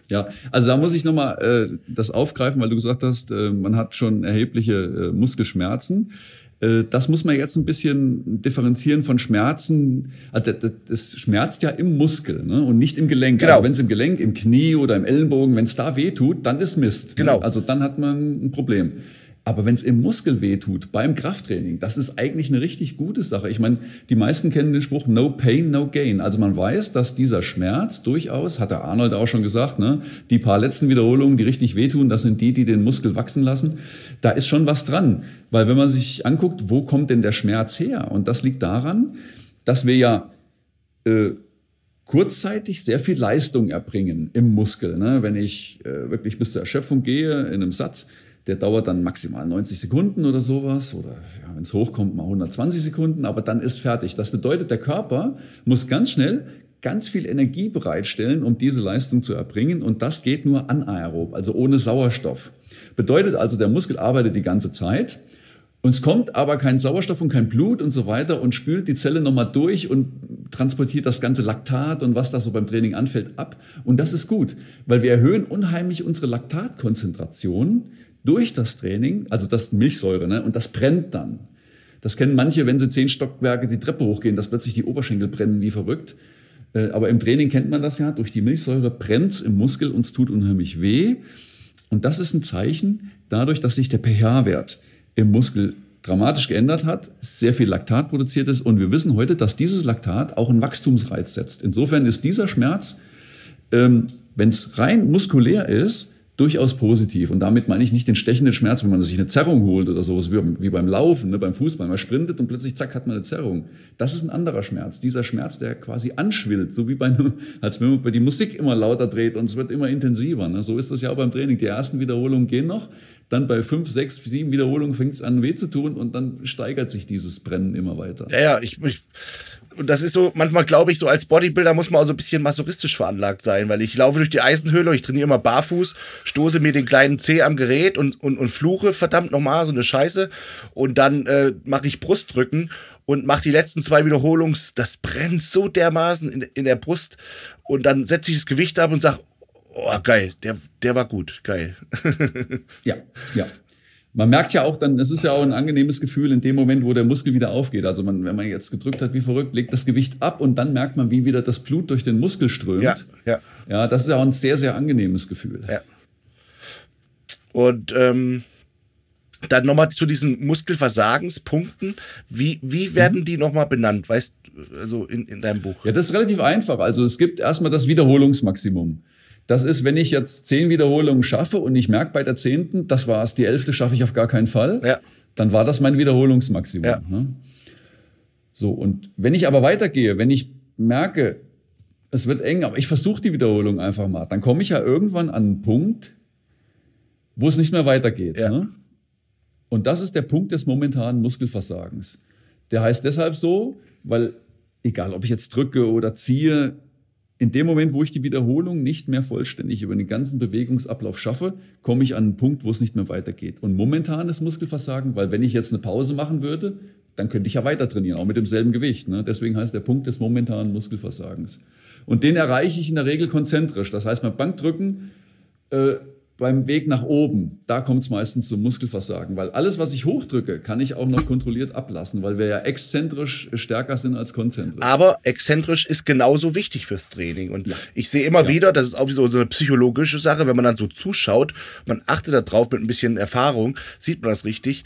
Ja, also da muss ich nochmal äh, das aufgreifen, weil du gesagt hast, äh, man hat schon erhebliche äh, Muskelschmerzen. Äh, das muss man jetzt ein bisschen differenzieren von Schmerzen. Also das schmerzt ja im Muskel ne? und nicht im Gelenk. Genau. Also wenn es im Gelenk, im Knie oder im Ellenbogen, wenn es da weh tut, dann ist Mist. Ne? Genau. Ne? Also dann hat man ein Problem. Aber wenn es im Muskel wehtut, beim Krafttraining, das ist eigentlich eine richtig gute Sache. Ich meine, die meisten kennen den Spruch No Pain, No Gain. Also man weiß, dass dieser Schmerz durchaus, hat der Arnold auch schon gesagt, ne, die paar letzten Wiederholungen, die richtig wehtun, das sind die, die den Muskel wachsen lassen. Da ist schon was dran. Weil wenn man sich anguckt, wo kommt denn der Schmerz her? Und das liegt daran, dass wir ja äh, kurzzeitig sehr viel Leistung erbringen im Muskel. Ne? Wenn ich äh, wirklich bis zur Erschöpfung gehe in einem Satz, der dauert dann maximal 90 Sekunden oder sowas oder ja, wenn es hochkommt mal 120 Sekunden, aber dann ist fertig. Das bedeutet, der Körper muss ganz schnell ganz viel Energie bereitstellen, um diese Leistung zu erbringen und das geht nur anaerob, also ohne Sauerstoff. Bedeutet also, der Muskel arbeitet die ganze Zeit und es kommt aber kein Sauerstoff und kein Blut und so weiter und spült die Zelle nochmal durch und transportiert das ganze Laktat und was da so beim Training anfällt ab. Und das ist gut, weil wir erhöhen unheimlich unsere Laktatkonzentration durch das Training, also das Milchsäure, ne, und das brennt dann. Das kennen manche, wenn sie zehn Stockwerke die Treppe hochgehen, dass plötzlich die Oberschenkel brennen wie verrückt. Äh, aber im Training kennt man das ja, durch die Milchsäure brennt es im Muskel und es tut unheimlich weh. Und das ist ein Zeichen dadurch, dass sich der pH-Wert im Muskel dramatisch geändert hat, sehr viel Laktat produziert ist und wir wissen heute, dass dieses Laktat auch einen Wachstumsreiz setzt. Insofern ist dieser Schmerz, ähm, wenn es rein muskulär ist, durchaus positiv. Und damit meine ich nicht den stechenden Schmerz, wenn man sich eine Zerrung holt oder sowas, wie beim Laufen, ne, beim Fußball. Man sprintet und plötzlich, zack, hat man eine Zerrung. Das ist ein anderer Schmerz. Dieser Schmerz, der quasi anschwillt, so wie bei einem, als wenn man die Musik immer lauter dreht und es wird immer intensiver. Ne? So ist das ja auch beim Training. Die ersten Wiederholungen gehen noch, dann bei fünf, sechs, sieben Wiederholungen fängt es an weh zu tun und dann steigert sich dieses Brennen immer weiter. Ja, ja, ich, ich und das ist so, manchmal glaube ich, so als Bodybuilder muss man auch so ein bisschen masochistisch veranlagt sein, weil ich laufe durch die Eisenhöhle, ich trainiere immer barfuß, stoße mir den kleinen Zeh am Gerät und, und, und fluche verdammt nochmal so eine Scheiße. Und dann äh, mache ich Brustdrücken und mache die letzten zwei Wiederholungen, das brennt so dermaßen in, in der Brust. Und dann setze ich das Gewicht ab und sage, oh geil, der, der war gut, geil. ja, ja man merkt ja auch dann, es ist ja auch ein angenehmes Gefühl in dem Moment, wo der Muskel wieder aufgeht. Also man, wenn man jetzt gedrückt hat wie verrückt, legt das Gewicht ab und dann merkt man, wie wieder das Blut durch den Muskel strömt. Ja, ja. ja das ist ja auch ein sehr, sehr angenehmes Gefühl. Ja. Und ähm, dann nochmal zu diesen Muskelversagenspunkten. Wie, wie werden mhm. die nochmal benannt? Weißt du, also in, in deinem Buch? Ja, das ist relativ einfach. Also es gibt erstmal das Wiederholungsmaximum. Das ist, wenn ich jetzt zehn Wiederholungen schaffe und ich merke bei der zehnten, das war es, die elfte schaffe ich auf gar keinen Fall, Ja. dann war das mein Wiederholungsmaximum. Ja. Ne? So, und wenn ich aber weitergehe, wenn ich merke, es wird eng, aber ich versuche die Wiederholung einfach mal, dann komme ich ja irgendwann an einen Punkt, wo es nicht mehr weitergeht. Ja. Ne? Und das ist der Punkt des momentanen Muskelversagens. Der heißt deshalb so, weil egal ob ich jetzt drücke oder ziehe, in dem Moment, wo ich die Wiederholung nicht mehr vollständig über den ganzen Bewegungsablauf schaffe, komme ich an einen Punkt, wo es nicht mehr weitergeht. Und momentanes Muskelversagen, weil wenn ich jetzt eine Pause machen würde, dann könnte ich ja weiter trainieren, auch mit demselben Gewicht. Ne? Deswegen heißt der Punkt des momentanen Muskelversagens. Und den erreiche ich in der Regel konzentrisch. Das heißt, beim Bankdrücken, äh, beim Weg nach oben, da kommt es meistens zum Muskelversagen. Weil alles, was ich hochdrücke, kann ich auch noch kontrolliert ablassen, weil wir ja exzentrisch stärker sind als konzentrisch. Aber exzentrisch ist genauso wichtig fürs Training. Und ich sehe immer Ja. wieder, das ist auch so so eine psychologische Sache, wenn man dann so zuschaut, man achtet da drauf mit ein bisschen Erfahrung, sieht man das richtig.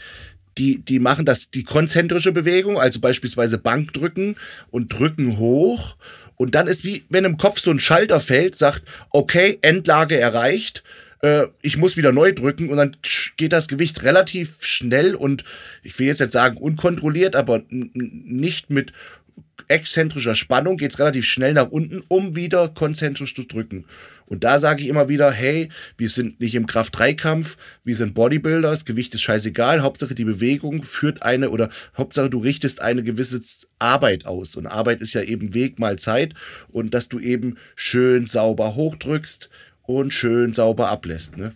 Die, die machen das, die konzentrische Bewegung, also beispielsweise Bankdrücken und drücken hoch. Und dann ist wie, wenn im Kopf so ein Schalter fällt, sagt, okay, Endlage erreicht, äh, ich muss wieder neu drücken und dann geht das Gewicht relativ schnell und ich will jetzt nicht sagen unkontrolliert, aber nicht mit exzentrischer Spannung geht es relativ schnell nach unten, um wieder konzentrisch zu drücken. Und da sage ich immer wieder, hey, wir sind nicht im Kraft-3-Kampf, wir sind Bodybuilder, das Gewicht ist scheißegal, Hauptsache die Bewegung führt eine oder Hauptsache du richtest eine gewisse Arbeit aus. Und Arbeit ist ja eben Weg mal Zeit und dass du eben schön sauber hochdrückst und schön sauber ablässt. Ne?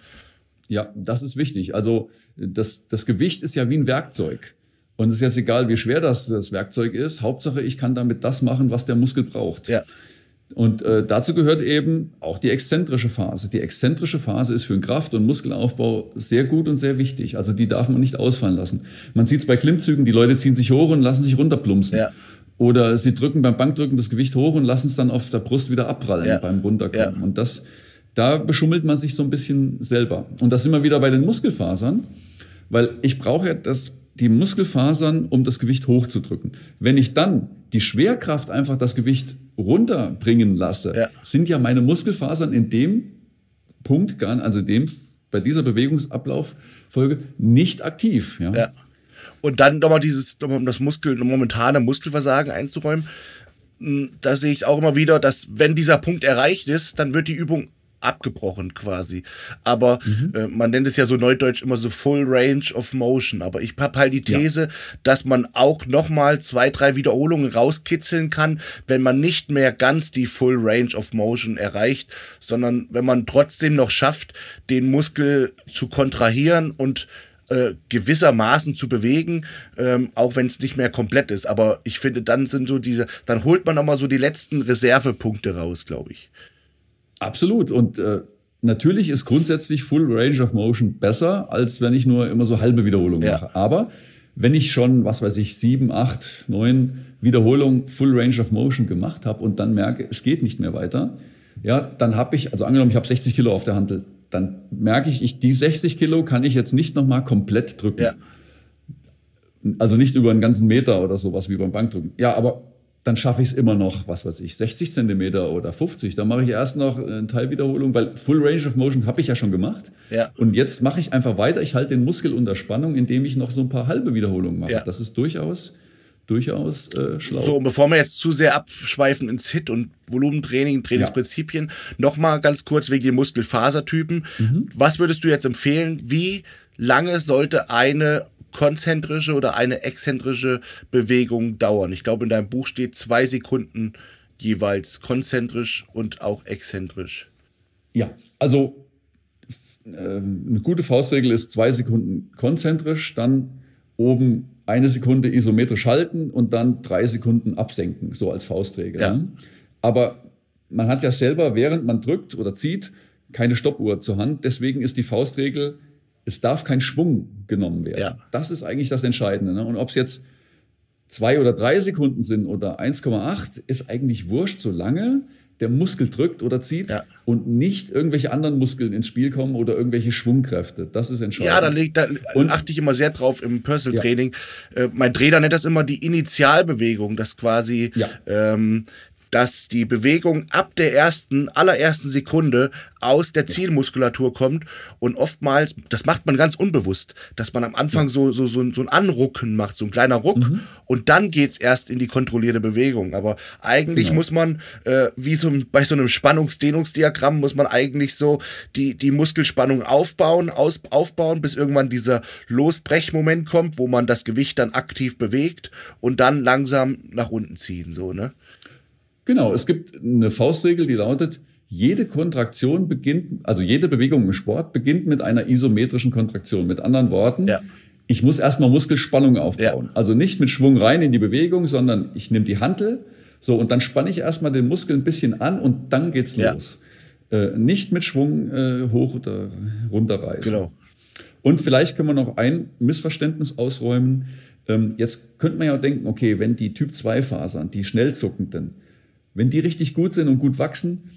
Ja, das ist wichtig. Also das, das Gewicht ist ja wie ein Werkzeug. Und es ist jetzt egal, wie schwer das, das Werkzeug ist. Hauptsache, ich kann damit das machen, was der Muskel braucht. Ja. Und äh, dazu gehört eben auch die exzentrische Phase. Die exzentrische Phase ist für den Kraft- und Muskelaufbau sehr gut und sehr wichtig. Also die darf man nicht ausfallen lassen. Man sieht es bei Klimmzügen, die Leute ziehen sich hoch und lassen sich runterplumpsen. Ja. Oder sie drücken beim Bankdrücken das Gewicht hoch und lassen es dann auf der Brust wieder abprallen Ja. beim Runterkommen. Ja. Und das, da beschummelt man sich so ein bisschen selber. Und das sind wir wieder bei den Muskelfasern, weil ich brauche ja das, die Muskelfasern, um das Gewicht hochzudrücken. Wenn ich dann die Schwerkraft einfach das Gewicht runterbringen lasse, Ja. sind ja meine Muskelfasern in dem Punkt, gar- also dem, bei dieser Bewegungsablauffolge nicht aktiv. Ja? Ja. Und dann nochmal dieses, nochmal um das Muskel, momentane Muskelversagen einzuräumen. mh, Da sehe ich auch immer wieder, dass wenn dieser Punkt erreicht ist, dann wird die Übung abgebrochen quasi. Aber äh, man nennt es ja so neudeutsch immer so Full Range of Motion. Aber ich habe halt die Ja. These, dass man auch nochmal zwei, drei Wiederholungen rauskitzeln kann, wenn man nicht mehr ganz die Full Range of Motion erreicht, sondern wenn man trotzdem noch schafft, den Muskel zu kontrahieren und äh, gewissermaßen zu bewegen, ähm, auch wenn es nicht mehr komplett ist. Aber ich finde, dann sind so diese, dann holt man nochmal so die letzten Reservepunkte raus, glaube ich. Absolut. Und äh, natürlich ist grundsätzlich Full Range of Motion besser, als wenn ich nur immer so halbe Wiederholungen Ja. mache. Aber wenn ich schon, was weiß ich, sieben, acht, neun Wiederholungen Full Range of Motion gemacht habe und dann merke, es geht nicht mehr weiter, ja, dann habe ich, also angenommen, ich habe 60 Kilo auf der Handel, dann merke ich, ich, die 60 Kilo kann ich jetzt nicht nochmal komplett drücken. Ja. Also nicht über einen ganzen Meter oder sowas wie beim Bankdrücken. Ja, aber dann schaffe ich es immer noch, was weiß ich, 60 Zentimeter oder 50. Dann mache ich erst noch eine Teilwiederholung, weil Full Range of Motion habe ich ja schon gemacht. Ja. Und jetzt mache ich einfach weiter. Ich halte den Muskel unter Spannung, indem ich noch so ein paar halbe Wiederholungen mache. Ja. Das ist durchaus, durchaus äh, schlau. So, bevor wir jetzt zu sehr abschweifen ins Hit und Volumentraining, Trainingsprinzipien, nochmal ganz kurz wegen den Muskelfasertypen. Was würdest du jetzt empfehlen? Wie lange sollte eine konzentrische oder eine exzentrische Bewegung dauern? Ich glaube, in deinem Buch steht zwei Sekunden jeweils konzentrisch und auch exzentrisch. Ja, also ähm, eine gute Faustregel ist zwei Sekunden konzentrisch, dann oben eine Sekunde isometrisch halten und dann drei Sekunden absenken, so als Faustregel. Ja. ne? Aber man hat ja selber, während man drückt oder zieht, keine Stoppuhr zur Hand. Deswegen ist die Faustregel, es darf kein Schwung genommen werden. Ja. Das ist eigentlich das Entscheidende. Ne? Und ob es jetzt zwei oder drei Sekunden sind oder 1,8, ist eigentlich wurscht, solange der Muskel drückt oder zieht Ja. und nicht irgendwelche anderen Muskeln ins Spiel kommen oder irgendwelche Schwungkräfte. Das ist entscheidend. Ja, da, liegt, da Und- achte ich immer sehr drauf im Personal Ja. Training. Äh, mein Trainer nennt das immer die Initialbewegung, dass quasi Ja. ähm, dass die Bewegung ab der ersten, allerersten Sekunde aus der Zielmuskulatur kommt und oftmals, das macht man ganz unbewusst, dass man am Anfang so, so, so, so ein Anrucken macht, so ein kleiner Ruck mhm. und dann geht es erst in die kontrollierte Bewegung. Aber eigentlich genau. muss man, äh, wie so bei so einem Spannungsdehnungsdiagramm, muss man eigentlich so die, die Muskelspannung aufbauen, aus, aufbauen, bis irgendwann dieser Losbrechmoment kommt, wo man das Gewicht dann aktiv bewegt und dann langsam nach unten ziehen, so, ne? Genau, es gibt eine Faustregel, die lautet, jede Kontraktion beginnt, also jede Bewegung im Sport beginnt mit einer isometrischen Kontraktion. Mit anderen Worten, ja. ich muss erstmal Muskelspannung aufbauen. Ja. Also nicht mit Schwung rein in die Bewegung, sondern ich nehme die Hantel, so und dann spanne ich erstmal den Muskel ein bisschen an und dann geht's ja. los. Äh, nicht mit Schwung äh, hoch oder runter reißen. Genau. Und vielleicht können wir noch ein Missverständnis ausräumen. Ähm, jetzt könnte man ja denken, okay, wenn die Typ-2-Fasern, die schnell zuckenden, wenn die richtig gut sind und gut wachsen,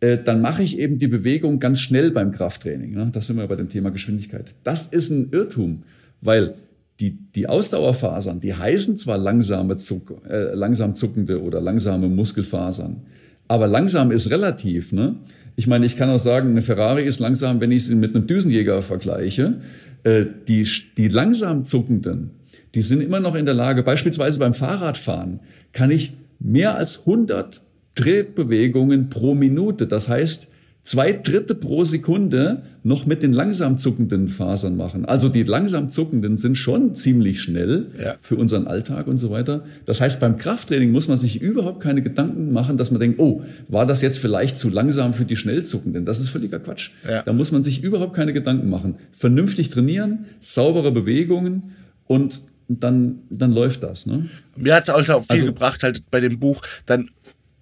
äh, dann mache ich eben die Bewegung ganz schnell beim Krafttraining. Ne? Das sind wir bei dem Thema Geschwindigkeit. Das ist ein Irrtum, weil die, die Ausdauerfasern, die heißen zwar langsame Zuck, äh, langsam zuckende oder langsame Muskelfasern, aber langsam ist relativ. Ne? Ich meine, ich kann auch sagen, eine Ferrari ist langsam, wenn ich sie mit einem Düsenjäger vergleiche. Äh, die, die langsam zuckenden, die sind immer noch in der Lage, beispielsweise beim Fahrradfahren, kann ich mehr als 100 Drehbewegungen pro Minute. Das heißt, zwei Dritte pro Sekunde noch mit den langsam zuckenden Fasern machen. Also die langsam zuckenden sind schon ziemlich schnell ja. für unseren Alltag und so weiter. Das heißt, beim Krafttraining muss man sich überhaupt keine Gedanken machen, dass man denkt, oh, war das jetzt vielleicht zu langsam für die schnell zuckenden? Das ist völliger Quatsch. Ja. Da muss man sich überhaupt keine Gedanken machen. Vernünftig trainieren, saubere Bewegungen und dann, dann läuft das. Ne? Mir hat es auch viel also, gebracht, halt bei dem Buch, dann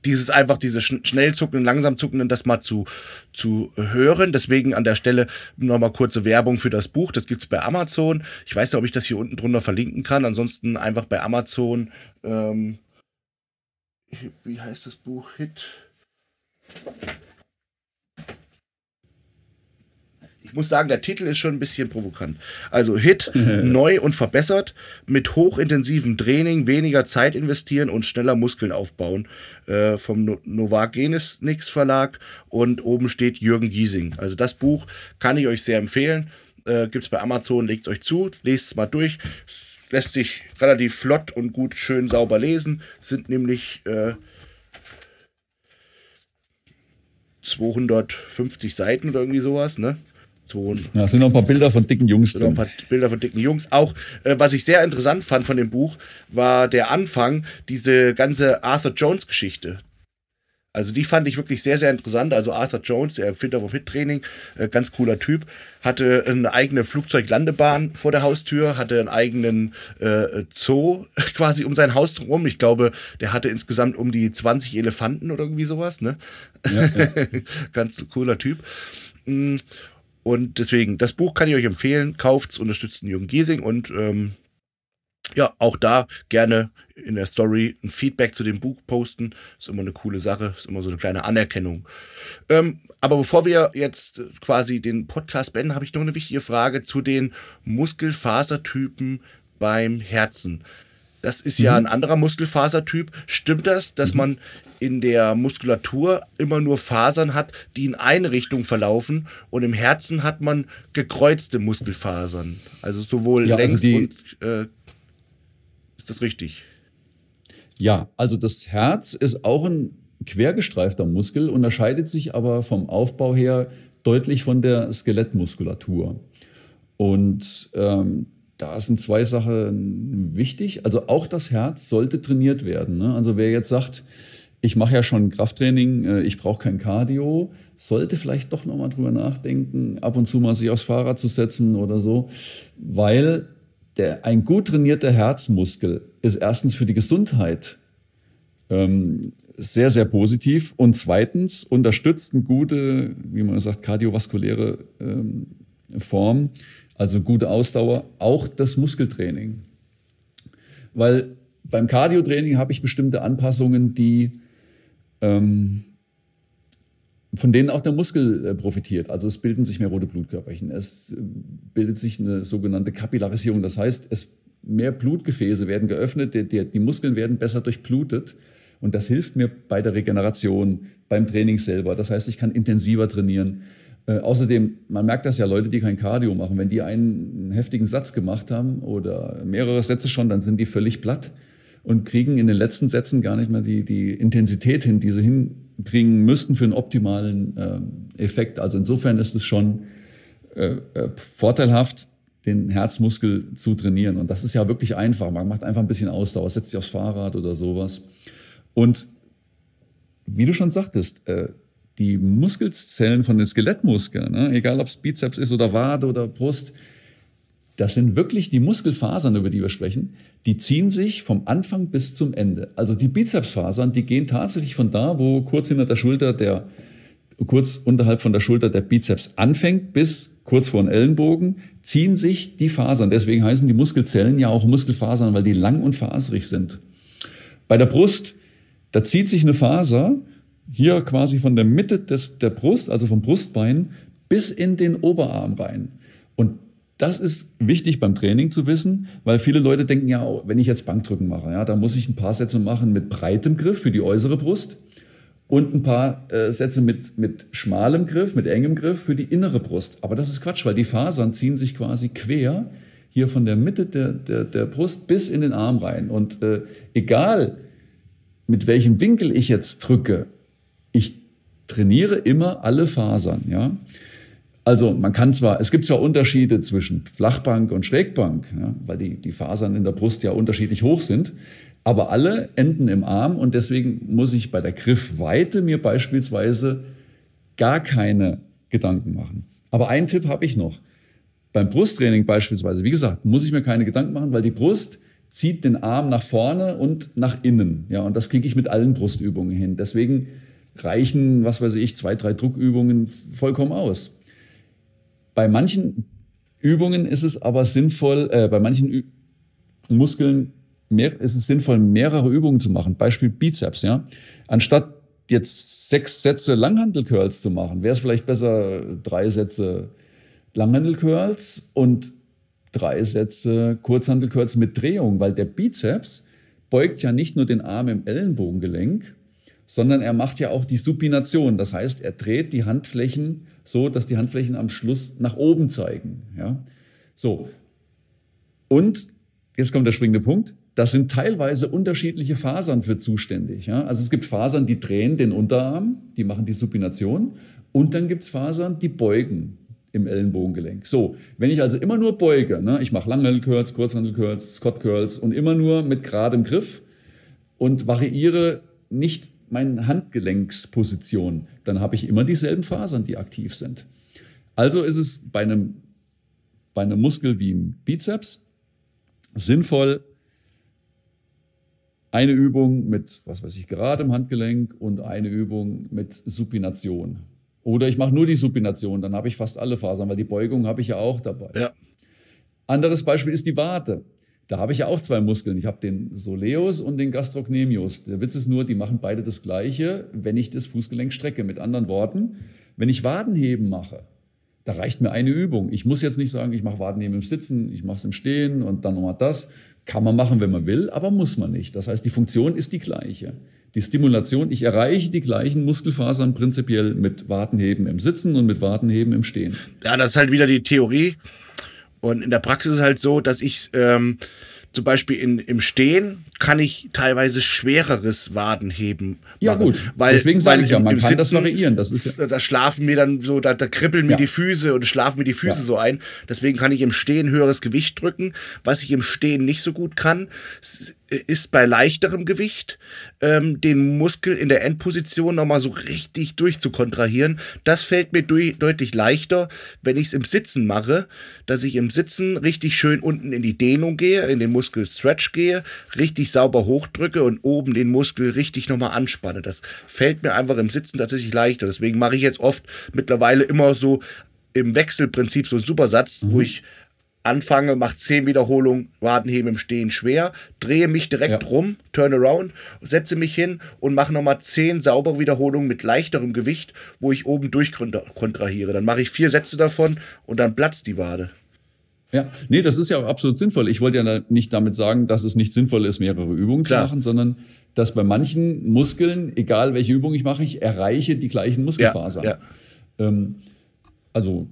dieses einfach, diese schnell zuckenden, langsam zuckenden, das mal zu, zu hören. Deswegen an der Stelle nochmal kurze Werbung für das Buch. Das gibt es bei Amazon. Ich weiß nicht, ob ich das hier unten drunter verlinken kann. Ansonsten einfach bei Amazon. Ähm, wie heißt das Buch? Hit. Ich muss sagen, der Titel ist schon ein bisschen provokant. Also Hit, neu und verbessert, mit hochintensiven Training, weniger Zeit investieren und schneller Muskeln aufbauen. Äh, vom Novagenis Nix Verlag und oben steht Jürgen Giesing. Also das Buch kann ich euch sehr empfehlen. Äh, Gibt es bei Amazon, legt es euch zu, lest es mal durch. Lässt sich relativ flott und gut, schön sauber lesen. Sind nämlich äh, 250 Seiten oder irgendwie sowas, ne? So ja, es sind noch ein paar Bilder von dicken Jungs drin. Noch ein paar Bilder von dicken Jungs. Auch, äh, was ich sehr interessant fand von dem Buch, war der Anfang, diese ganze Arthur Jones-Geschichte. Also die fand ich wirklich sehr, sehr interessant. Also Arthur Jones, der Erfinder vom Hit-Training, äh, ganz cooler Typ, hatte eine eigene Flugzeuglandebahn vor der Haustür, hatte einen eigenen äh, Zoo quasi um sein Haus drum. Ich glaube, der hatte insgesamt um die 20 Elefanten oder irgendwie sowas. Ne? Ja, ja. ganz cooler Typ. Und deswegen, das Buch kann ich euch empfehlen. Kauft's, unterstützt den Jürgen Giesing und ähm, ja, auch da gerne in der Story ein Feedback zu dem Buch posten. Ist immer eine coole Sache, ist immer so eine kleine Anerkennung. Ähm, aber bevor wir jetzt quasi den Podcast beenden, habe ich noch eine wichtige Frage zu den Muskelfasertypen beim Herzen. Das ist mhm. ja ein anderer Muskelfasertyp. Stimmt das, dass mhm. man in der Muskulatur immer nur Fasern hat, die in eine Richtung verlaufen und im Herzen hat man gekreuzte Muskelfasern. Also sowohl ja, also längs also und äh, ist das richtig? Ja, also das Herz ist auch ein quergestreifter Muskel, unterscheidet sich aber vom Aufbau her deutlich von der Skelettmuskulatur. Und ähm, da sind zwei Sachen wichtig. Also auch das Herz sollte trainiert werden. Ne? Also wer jetzt sagt, ich mache ja schon Krafttraining, äh, ich brauche kein Cardio, sollte vielleicht doch nochmal drüber nachdenken, ab und zu mal sich aufs Fahrrad zu setzen oder so, weil der, ein gut trainierter Herzmuskel ist erstens für die Gesundheit ähm, sehr, sehr positiv und zweitens unterstützt eine gute, wie man sagt, kardiovaskuläre ähm, Form, also gute Ausdauer, auch das Muskeltraining. Weil beim Cardiotraining habe ich bestimmte Anpassungen, die ähm, von denen auch der Muskel äh, profitiert. Also es bilden sich mehr rote Blutkörperchen. Es äh, bildet sich eine sogenannte Kapillarisierung. Das heißt, es, mehr Blutgefäße werden geöffnet, die, die, die Muskeln werden besser durchblutet Und das hilft mir bei der Regeneration, beim Training selber. Das heißt, ich kann intensiver trainieren. Äh, außerdem, man merkt das ja, Leute, die kein Cardio machen, wenn die einen heftigen Satz gemacht haben oder mehrere Sätze schon, dann sind die völlig platt und kriegen in den letzten Sätzen gar nicht mehr die, die Intensität hin, die sie hinkriegen müssten für einen optimalen äh, Effekt. Also insofern ist es schon äh, äh, vorteilhaft, den Herzmuskel zu trainieren. Und das ist ja wirklich einfach. Man macht einfach ein bisschen Ausdauer, setzt sich aufs Fahrrad oder sowas. Und wie du schon sagtest, äh, die Muskelzellen von den Skelettmuskeln, ne, egal ob es Bizeps ist oder Wade oder Brust, das sind wirklich die Muskelfasern, über die wir sprechen, die ziehen sich vom Anfang bis zum Ende. Also die Bizepsfasern, die gehen tatsächlich von da, wo kurz hinter der Schulter der, kurz unterhalb von der Schulter der Bizeps anfängt, bis kurz vor den Ellenbogen, ziehen sich die Fasern. Deswegen heißen die Muskelzellen ja auch Muskelfasern, weil die lang und faserig sind. Bei der Brust, da zieht sich eine Faser hier quasi von der Mitte des, der Brust, also vom Brustbein, bis in den Oberarm rein. Und das ist wichtig beim Training zu wissen, weil viele Leute denken, ja, wenn ich jetzt Bankdrücken mache, ja, da muss ich ein paar Sätze machen mit breitem Griff für die äußere Brust und ein paar äh, Sätze mit, mit schmalem Griff, mit engem Griff für die innere Brust. Aber das ist Quatsch, weil die Fasern ziehen sich quasi quer hier von der Mitte der, der, der Brust bis in den Arm rein. Und äh, egal, mit welchem Winkel ich jetzt drücke, trainiere immer alle Fasern. Ja? Also man kann zwar, es gibt zwar Unterschiede zwischen Flachbank und Schrägbank, ja, weil die, die Fasern in der Brust ja unterschiedlich hoch sind, aber alle enden im Arm und deswegen muss ich bei der Griffweite mir beispielsweise gar keine Gedanken machen. Aber einen Tipp habe ich noch. Beim Brusttraining beispielsweise, wie gesagt, muss ich mir keine Gedanken machen, weil die Brust zieht den Arm nach vorne und nach innen. Ja, und das kriege ich mit allen Brustübungen hin. Deswegen reichen, was weiß ich, zwei, drei Druckübungen vollkommen aus. Bei manchen Übungen ist es aber sinnvoll, äh, bei manchen Ü Muskeln mehr, ist es sinnvoll, mehrere Übungen zu machen. Beispiel Bizeps, ja. Anstatt jetzt sechs Sätze Langhantelcurls zu machen, wäre es vielleicht besser, drei Sätze Langhantelcurls und drei Sätze Kurzhantelcurls mit Drehung, weil der Bizeps beugt ja nicht nur den Arm im Ellenbogengelenk, sondern er macht ja auch die Supination. Das heißt, er dreht die Handflächen so, dass die Handflächen am Schluss nach oben zeigen. Ja? So. Und jetzt kommt der springende Punkt. Das sind teilweise unterschiedliche Fasern für zuständig. Ja? Also es gibt Fasern, die drehen den Unterarm, die machen die Supination. Und dann gibt es Fasern, die beugen im Ellenbogengelenk. So, wenn ich also immer nur beuge, ne, ich mache Langhandel-Curls, Kurzhandel-Curls, Scott-Curls und immer nur mit geradem Griff und variiere nicht meine Handgelenksposition, dann habe ich immer dieselben Fasern, die aktiv sind. Also ist es bei einem, bei einem Muskel wie im Bizeps sinnvoll, eine Übung mit, was weiß ich, geradem Handgelenk und eine Übung mit Supination. Oder ich mache nur die Supination, dann habe ich fast alle Fasern, weil die Beugung habe ich ja auch dabei. Ja. Anderes Beispiel ist die Wade. Da habe ich ja auch zwei Muskeln. Ich habe den Soleus und den Gastrocnemius. Der Witz ist nur, die machen beide das Gleiche, wenn ich das Fußgelenk strecke. Mit anderen Worten, wenn ich Wadenheben mache, da reicht mir eine Übung. Ich muss jetzt nicht sagen, ich mache Wadenheben im Sitzen, ich mache es im Stehen und dann nochmal das. Kann man machen, wenn man will, aber muss man nicht. Das heißt, die Funktion ist die gleiche. Die Stimulation, ich erreiche die gleichen Muskelfasern prinzipiell mit Wadenheben im Sitzen und mit Wadenheben im Stehen. Ja, das ist halt wieder die Theorie und in der Praxis ist halt so, dass ich ähm, zum Beispiel in, im Stehen kann ich teilweise schwereres Wadenheben ja, machen. gut. Weil, Deswegen sage ich ja, man kann Sitzen, das variieren. Das ist ja da schlafen mir dann so, da, da kribbeln mir ja. die Füße und schlafen mir die Füße ja. so ein. Deswegen kann ich im Stehen höheres Gewicht drücken. Was ich im Stehen nicht so gut kann, ist bei leichterem Gewicht ähm, den Muskel in der Endposition nochmal so richtig durchzukontrahieren. Das fällt mir durch, deutlich leichter, wenn ich es im Sitzen mache, dass ich im Sitzen richtig schön unten in die Dehnung gehe, in den Muskel Stretch gehe, richtig richtig sauber hochdrücke und oben den Muskel richtig nochmal anspanne. Das fällt mir einfach im Sitzen tatsächlich leichter. Deswegen mache ich jetzt oft mittlerweile immer so im Wechselprinzip so einen Supersatz, mhm. wo ich anfange, mache 10 Wiederholungen, Wadenheben im Stehen schwer, drehe mich direkt ja. rum, turn around, setze mich hin und mache nochmal 10 saubere Wiederholungen mit leichterem Gewicht, wo ich oben durchkontrahiere. Dann mache ich vier Sätze davon und dann platzt die Wade. Ja, nee, das ist ja absolut sinnvoll. Ich wollte ja nicht damit sagen, dass es nicht sinnvoll ist, mehrere Übungen Klar. zu machen, sondern dass bei manchen Muskeln, egal welche Übung ich mache, ich erreiche die gleichen Muskelfasern. Ja, ja. Ähm, also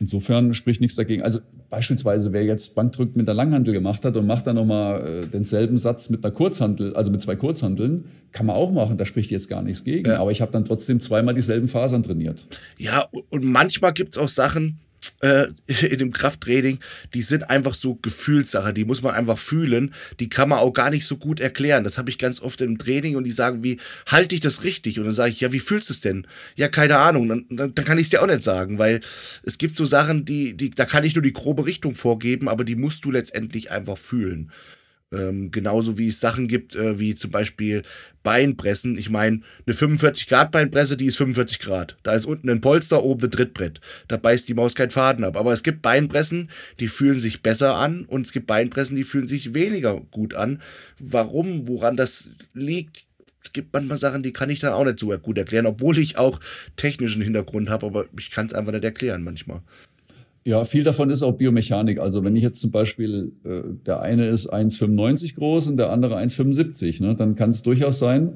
insofern spricht nichts dagegen. Also beispielsweise, wer jetzt Bankdrück mit der Langhantel gemacht hat und macht dann nochmal äh, denselben Satz mit einer Kurzhantel, also mit zwei Kurzhanteln, kann man auch machen. Da spricht jetzt gar nichts gegen. Ja. Aber ich habe dann trotzdem zweimal dieselben Fasern trainiert. Ja, und manchmal gibt es auch Sachen, äh, in dem Krafttraining, die sind einfach so Gefühlssache, die muss man einfach fühlen, die kann man auch gar nicht so gut erklären. Das habe ich ganz oft im Training und die sagen, wie halte ich das richtig? Und dann sage ich, ja, wie fühlst du es denn? Ja, keine Ahnung. Dann, dann, dann kann ich es dir auch nicht sagen, weil es gibt so Sachen, die, die, da kann ich nur die grobe Richtung vorgeben, aber die musst du letztendlich einfach fühlen. Ähm, genauso wie es Sachen gibt, äh, wie zum Beispiel Beinpressen. Ich meine, eine 45 Grad Beinpresse, die ist 45 Grad. Da ist unten ein Polster, oben ein Trittbrett. Da beißt die Maus keinen Faden ab. Aber es gibt Beinpressen, die fühlen sich besser an und es gibt Beinpressen, die fühlen sich weniger gut an. Warum, woran das liegt, es gibt manchmal Sachen, die kann ich dann auch nicht so gut erklären, obwohl ich auch technischen Hintergrund habe, aber ich kann es einfach nicht erklären manchmal. Ja, viel davon ist auch Biomechanik. Also wenn ich jetzt zum Beispiel, äh, der eine ist 1,95 groß und der andere 1,75, ne, dann kann es durchaus sein,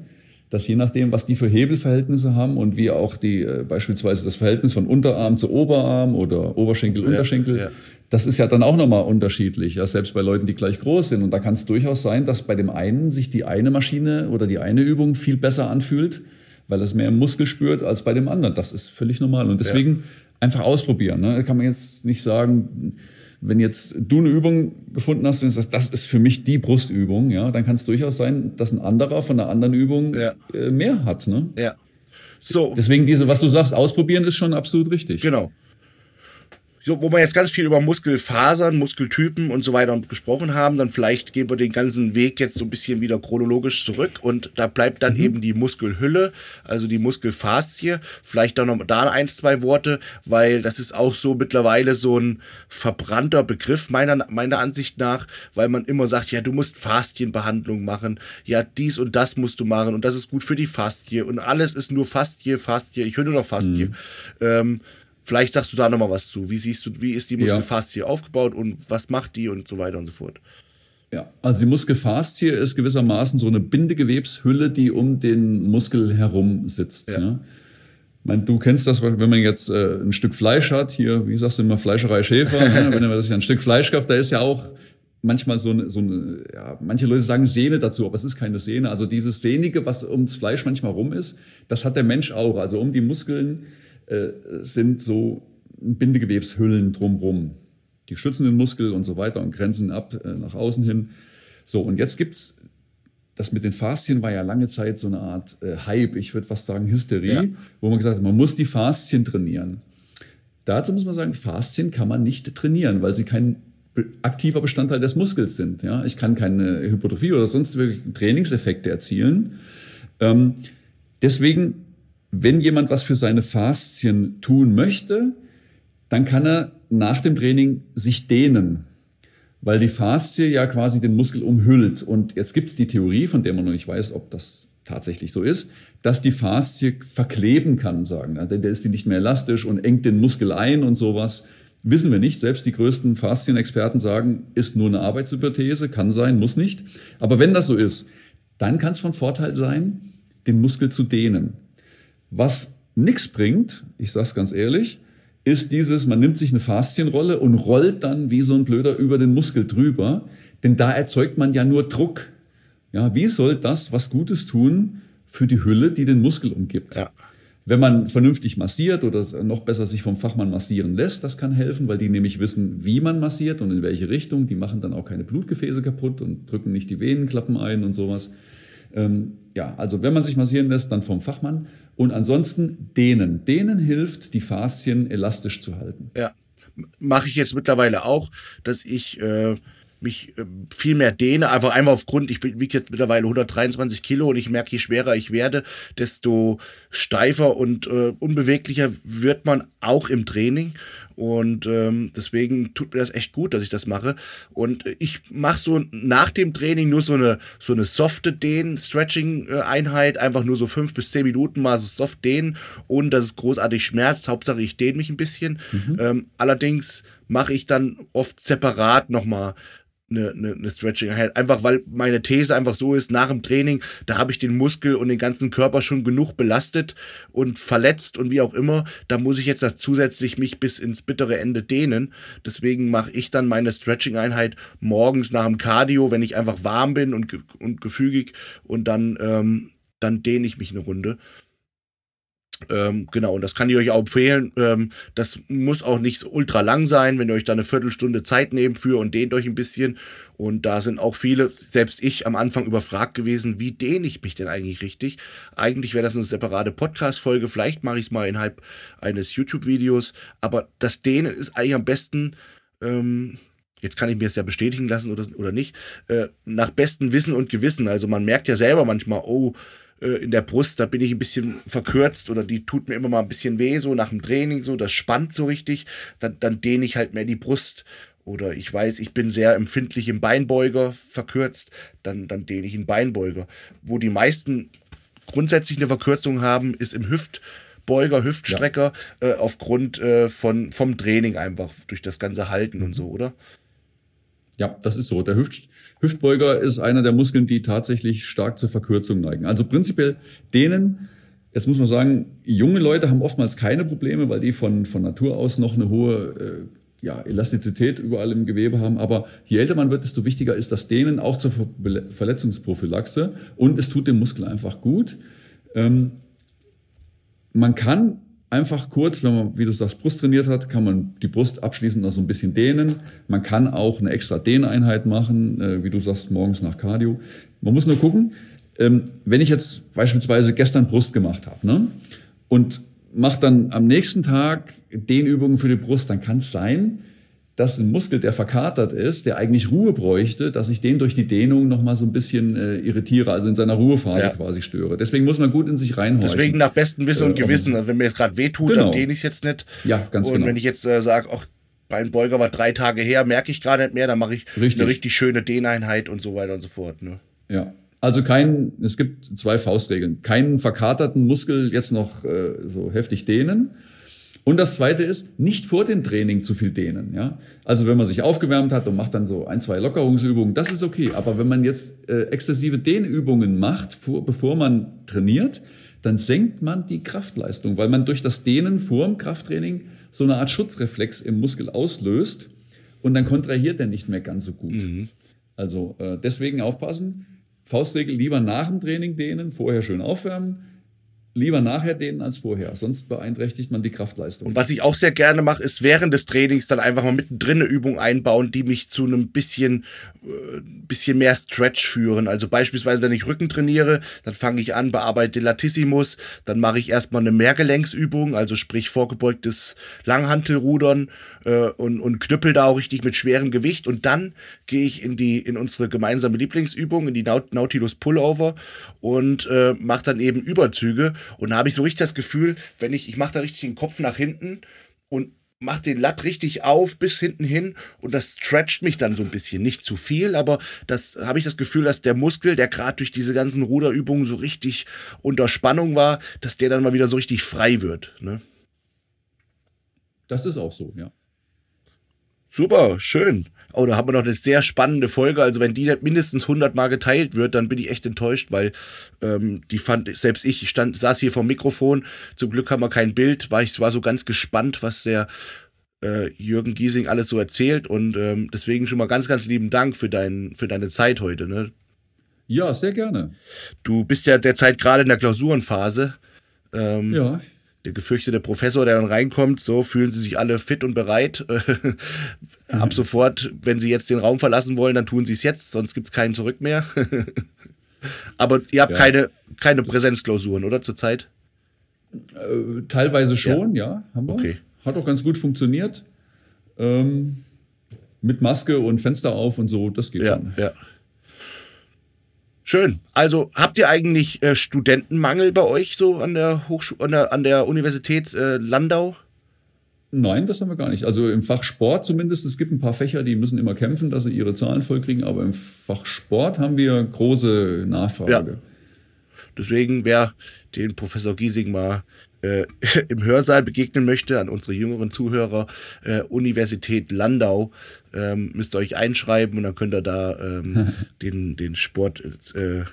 dass je nachdem, was die für Hebelverhältnisse haben und wie auch die äh, beispielsweise das Verhältnis von Unterarm zu Oberarm oder Oberschenkel, Unterschenkel, ja, das ist ja dann auch nochmal unterschiedlich, ja, selbst bei Leuten, die gleich groß sind. Und da kann es durchaus sein, dass bei dem einen sich die eine Maschine oder die eine Übung viel besser anfühlt, weil es mehr im Muskel spürt als bei dem anderen. Das ist völlig normal. Und deswegen einfach ausprobieren. Ne? Da kann man jetzt nicht sagen, wenn jetzt du eine Übung gefunden hast und sagst, das ist für mich die Brustübung, ja, dann kann es durchaus sein, dass ein anderer von einer anderen Übung ja. äh, mehr hat. Ne? Ja. So. Deswegen diese, was du sagst, ausprobieren ist schon absolut richtig. Genau so, wo wir jetzt ganz viel über Muskelfasern, Muskeltypen und so weiter gesprochen haben, dann vielleicht gehen wir den ganzen Weg jetzt so ein bisschen wieder chronologisch zurück und da bleibt dann mhm. eben die Muskelhülle, also die Muskelfaszie. Vielleicht auch noch da ein, zwei Worte, weil das ist auch so mittlerweile so ein verbrannter Begriff meiner, meiner Ansicht nach, weil man immer sagt, ja, du musst Faszienbehandlung machen, ja, dies und das musst du machen und das ist gut für die Faszie und alles ist nur Faszie, Faszie, ich höre nur noch Faszie. Mhm. Ähm, Vielleicht sagst du da nochmal was zu. Wie siehst du, wie ist die Muskelfaszie ja. aufgebaut und was macht die und so weiter und so fort? Ja, also die Muskelfaszie ist gewissermaßen so eine Bindegewebshülle, die um den Muskel herum sitzt. Ja. Ich meine, du kennst das, wenn man jetzt äh, ein Stück Fleisch hat, hier, wie sagst du immer, Fleischerei Schäfer, ne? wenn man sich ein Stück Fleisch kauft, da ist ja auch manchmal so eine, so eine ja, manche Leute sagen Sehne dazu, aber es ist keine Sehne. Also dieses Sehnige, was ums Fleisch manchmal rum ist, das hat der Mensch auch. Also um die Muskeln äh, sind so Bindegewebshüllen drumherum. Die schützen den Muskel und so weiter und grenzen ab äh, nach außen hin. So, und jetzt gibt es, das mit den Faszien war ja lange Zeit so eine Art äh, Hype, ich würde fast sagen Hysterie, ja. wo man gesagt hat, man muss die Faszien trainieren. Dazu muss man sagen, Faszien kann man nicht trainieren, weil sie kein aktiver Bestandteil des Muskels sind. Ja? Ich kann keine Hypotrophie oder sonst wirklich Trainingseffekte erzielen. Ähm, deswegen wenn jemand was für seine Faszien tun möchte, dann kann er nach dem Training sich dehnen, weil die Faszie ja quasi den Muskel umhüllt. Und jetzt gibt es die Theorie, von der man noch nicht weiß, ob das tatsächlich so ist, dass die Faszie verkleben kann, sagen. Denn der ist die nicht mehr elastisch und engt den Muskel ein und sowas. Wissen wir nicht. Selbst die größten Faszienexperten sagen, ist nur eine Arbeitshypothese, kann sein, muss nicht. Aber wenn das so ist, dann kann es von Vorteil sein, den Muskel zu dehnen. Was nichts bringt, ich sage es ganz ehrlich, ist dieses, man nimmt sich eine Faszienrolle und rollt dann wie so ein Blöder über den Muskel drüber, denn da erzeugt man ja nur Druck. Ja, wie soll das was Gutes tun für die Hülle, die den Muskel umgibt? Ja. Wenn man vernünftig massiert oder noch besser sich vom Fachmann massieren lässt, das kann helfen, weil die nämlich wissen, wie man massiert und in welche Richtung. Die machen dann auch keine Blutgefäße kaputt und drücken nicht die Venenklappen ein und sowas. Ähm, ja, also wenn man sich massieren lässt, dann vom Fachmann. Und ansonsten dehnen. Dehnen hilft, die Faszien elastisch zu halten. Ja, mache ich jetzt mittlerweile auch, dass ich äh, mich äh, viel mehr dehne. Einfach einmal aufgrund, ich wiege jetzt mittlerweile 123 Kilo und ich merke, je schwerer ich werde, desto steifer und äh, unbeweglicher wird man auch im Training. Und ähm, deswegen tut mir das echt gut, dass ich das mache. Und ich mache so nach dem Training nur so eine, so eine softe Dehn-Stretching-Einheit, einfach nur so fünf bis zehn Minuten mal so soft dehnen, ohne dass es großartig schmerzt. Hauptsache, ich dehne mich ein bisschen. Mhm. Ähm, allerdings mache ich dann oft separat nochmal eine, eine, eine Stretching-Einheit. Einfach weil meine These einfach so ist, nach dem Training, da habe ich den Muskel und den ganzen Körper schon genug belastet und verletzt und wie auch immer. Da muss ich jetzt zusätzlich mich bis ins bittere Ende dehnen. Deswegen mache ich dann meine Stretching-Einheit morgens nach dem Cardio, wenn ich einfach warm bin und, und gefügig und dann, ähm, dann dehne ich mich eine Runde. Ähm, genau, und das kann ich euch auch empfehlen. Ähm, das muss auch nicht ultra lang sein, wenn ihr euch da eine Viertelstunde Zeit nehmt für und dehnt euch ein bisschen. Und da sind auch viele, selbst ich am Anfang überfragt gewesen, wie dehne ich mich denn eigentlich richtig? Eigentlich wäre das eine separate Podcast-Folge. Vielleicht mache ich es mal innerhalb eines YouTube-Videos. Aber das Dehnen ist eigentlich am besten. Ähm, jetzt kann ich mir es ja bestätigen lassen oder, oder nicht, äh, nach bestem Wissen und Gewissen. Also man merkt ja selber manchmal, oh, äh, in der Brust, da bin ich ein bisschen verkürzt oder die tut mir immer mal ein bisschen weh, so nach dem Training, so, das spannt so richtig, dann, dann dehne ich halt mehr die Brust. Oder ich weiß, ich bin sehr empfindlich im Beinbeuger verkürzt, dann, dann dehne ich einen Beinbeuger. Wo die meisten grundsätzlich eine Verkürzung haben, ist im Hüftbeuger, Hüftstrecker, ja. äh, aufgrund äh, von, vom Training einfach, durch das ganze Halten und so, oder? Ja, das ist so. Der Hüft, Hüftbeuger ist einer der Muskeln, die tatsächlich stark zur Verkürzung neigen. Also prinzipiell denen, jetzt muss man sagen, junge Leute haben oftmals keine Probleme, weil die von, von Natur aus noch eine hohe äh, ja, Elastizität überall im Gewebe haben. Aber je älter man wird, desto wichtiger ist das denen auch zur Ver Verletzungsprophylaxe. Und es tut dem Muskel einfach gut. Ähm, man kann einfach kurz, wenn man, wie du sagst, Brust trainiert hat, kann man die Brust abschließend noch so ein bisschen dehnen. Man kann auch eine extra Dehneinheit machen, äh, wie du sagst, morgens nach Cardio. Man muss nur gucken, ähm, wenn ich jetzt beispielsweise gestern Brust gemacht habe ne, und mache dann am nächsten Tag Dehnübungen für die Brust, dann kann es sein, dass ein Muskel, der verkatert ist, der eigentlich Ruhe bräuchte, dass ich den durch die Dehnung nochmal so ein bisschen äh, irritiere, also in seiner Ruhephase ja. quasi störe. Deswegen muss man gut in sich reinhorchen. Deswegen nach bestem Wissen und äh, Gewissen. Also wenn mir jetzt gerade wehtut, genau. dann dehne ich es jetzt nicht. Ja, ganz und genau. Und wenn ich jetzt äh, sage, ach, Beinbeuger war drei Tage her, merke ich gerade nicht mehr, dann mache ich richtig. eine richtig schöne Dehneinheit und so weiter und so fort. Ne? Ja. Also kein, es gibt zwei Faustregeln. Keinen verkaterten Muskel jetzt noch äh, so heftig dehnen und das Zweite ist, nicht vor dem Training zu viel dehnen. Ja? Also wenn man sich aufgewärmt hat und macht dann so ein, zwei Lockerungsübungen, das ist okay. Aber wenn man jetzt äh, exzessive Dehnübungen macht, vor, bevor man trainiert, dann senkt man die Kraftleistung, weil man durch das Dehnen vor dem Krafttraining so eine Art Schutzreflex im Muskel auslöst und dann kontrahiert er nicht mehr ganz so gut. Mhm. Also äh, deswegen aufpassen. Faustregel lieber nach dem Training dehnen, vorher schön aufwärmen lieber nachher dehnen als vorher. Sonst beeinträchtigt man die Kraftleistung. Und was ich auch sehr gerne mache, ist während des Trainings dann einfach mal mittendrin eine Übung einbauen, die mich zu einem bisschen, äh, bisschen mehr Stretch führen. Also beispielsweise, wenn ich Rücken trainiere, dann fange ich an, bearbeite Latissimus, dann mache ich erstmal eine Mehrgelenksübung, also sprich vorgebeugtes Langhantelrudern äh, und, und knüppel da auch richtig mit schwerem Gewicht. Und dann gehe ich in die, in unsere gemeinsame Lieblingsübung, in die Nautilus Pullover und äh, mache dann eben Überzüge und da habe ich so richtig das Gefühl, wenn ich, ich mache da richtig den Kopf nach hinten und mache den Latt richtig auf bis hinten hin und das stretcht mich dann so ein bisschen. Nicht zu viel, aber das habe ich das Gefühl, dass der Muskel, der gerade durch diese ganzen Ruderübungen so richtig unter Spannung war, dass der dann mal wieder so richtig frei wird. Ne? Das ist auch so, ja. Super, schön. Oh, da haben wir noch eine sehr spannende Folge. Also wenn die nicht mindestens 100 Mal geteilt wird, dann bin ich echt enttäuscht, weil ähm, die fand, selbst ich, ich stand, saß hier vom Mikrofon. Zum Glück haben wir kein Bild, war ich war so ganz gespannt, was der äh, Jürgen Giesing alles so erzählt. Und ähm, deswegen schon mal ganz, ganz lieben Dank für, dein, für deine Zeit heute. Ne? Ja, sehr gerne. Du bist ja derzeit gerade in der Klausurenphase. Ähm, ja der gefürchtete Professor, der dann reinkommt, so fühlen sie sich alle fit und bereit. Ab mhm. sofort, wenn sie jetzt den Raum verlassen wollen, dann tun sie es jetzt, sonst gibt es keinen zurück mehr. Aber ihr habt ja. keine, keine Präsenzklausuren, oder zurzeit? Äh, teilweise schon, ja. ja, haben wir. Okay. Hat auch ganz gut funktioniert. Ähm, mit Maske und Fenster auf und so, das geht ja, schon. Ja. Schön. Also habt ihr eigentlich äh, Studentenmangel bei euch so an der Hochschule, an der, an der Universität äh, Landau? Nein, das haben wir gar nicht. Also im Fach Sport zumindest, es gibt ein paar Fächer, die müssen immer kämpfen, dass sie ihre Zahlen vollkriegen, aber im Fach Sport haben wir große Nachfrage. Ja. deswegen, wer den Professor Giesing mal äh, im Hörsaal begegnen möchte, an unsere jüngeren Zuhörer, äh, Universität Landau, ähm, müsst ihr euch einschreiben und dann könnt ihr da ähm, den, den Sport äh,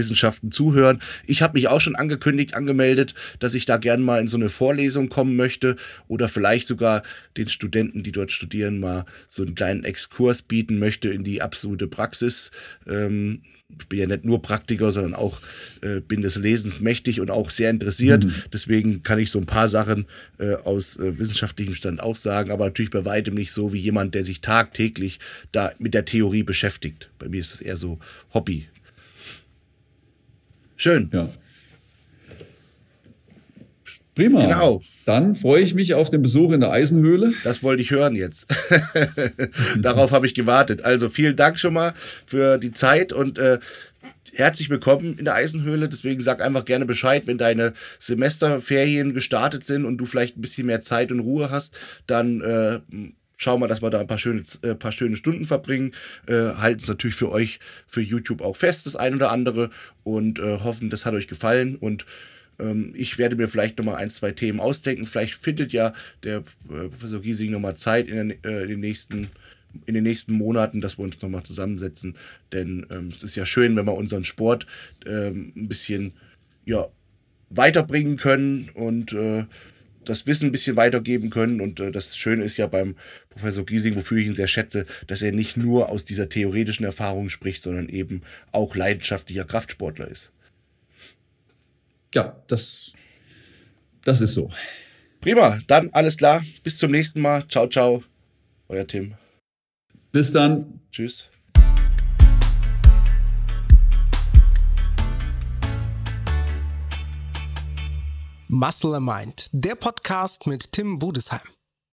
Wissenschaften zuhören. Ich habe mich auch schon angekündigt, angemeldet, dass ich da gern mal in so eine Vorlesung kommen möchte oder vielleicht sogar den Studenten, die dort studieren, mal so einen kleinen Exkurs bieten möchte in die absolute Praxis. Ähm, ich bin ja nicht nur Praktiker, sondern auch äh, bin des Lesens mächtig und auch sehr interessiert. Mhm. Deswegen kann ich so ein paar Sachen äh, aus äh, wissenschaftlichem Stand auch sagen, aber natürlich bei weitem nicht so wie jemand, der sich tagtäglich da mit der Theorie beschäftigt. Bei mir ist es eher so Hobby. Schön. Ja. Prima. Genau. Dann freue ich mich auf den Besuch in der Eisenhöhle. Das wollte ich hören jetzt. Darauf habe ich gewartet. Also vielen Dank schon mal für die Zeit und äh, herzlich willkommen in der Eisenhöhle. Deswegen sag einfach gerne Bescheid, wenn deine Semesterferien gestartet sind und du vielleicht ein bisschen mehr Zeit und Ruhe hast, dann äh, schauen wir, dass wir da ein paar schöne, äh, paar schöne Stunden verbringen. Äh, halten es natürlich für euch, für YouTube auch fest, das ein oder andere und äh, hoffen, das hat euch gefallen und ähm, ich werde mir vielleicht nochmal ein, zwei Themen ausdenken. Vielleicht findet ja der äh, Professor Giesing nochmal Zeit in den, äh, in den nächsten in den nächsten Monaten, dass wir uns nochmal zusammensetzen. Denn ähm, es ist ja schön, wenn wir unseren Sport ähm, ein bisschen ja, weiterbringen können und äh, das Wissen ein bisschen weitergeben können. Und äh, das Schöne ist ja beim Professor Giesing, wofür ich ihn sehr schätze, dass er nicht nur aus dieser theoretischen Erfahrung spricht, sondern eben auch leidenschaftlicher Kraftsportler ist. Ja, das, das ist so. Prima, dann alles klar. Bis zum nächsten Mal. Ciao, ciao. Euer Tim. Bis dann. Tschüss. Muscle Mind, der Podcast mit Tim Budesheim.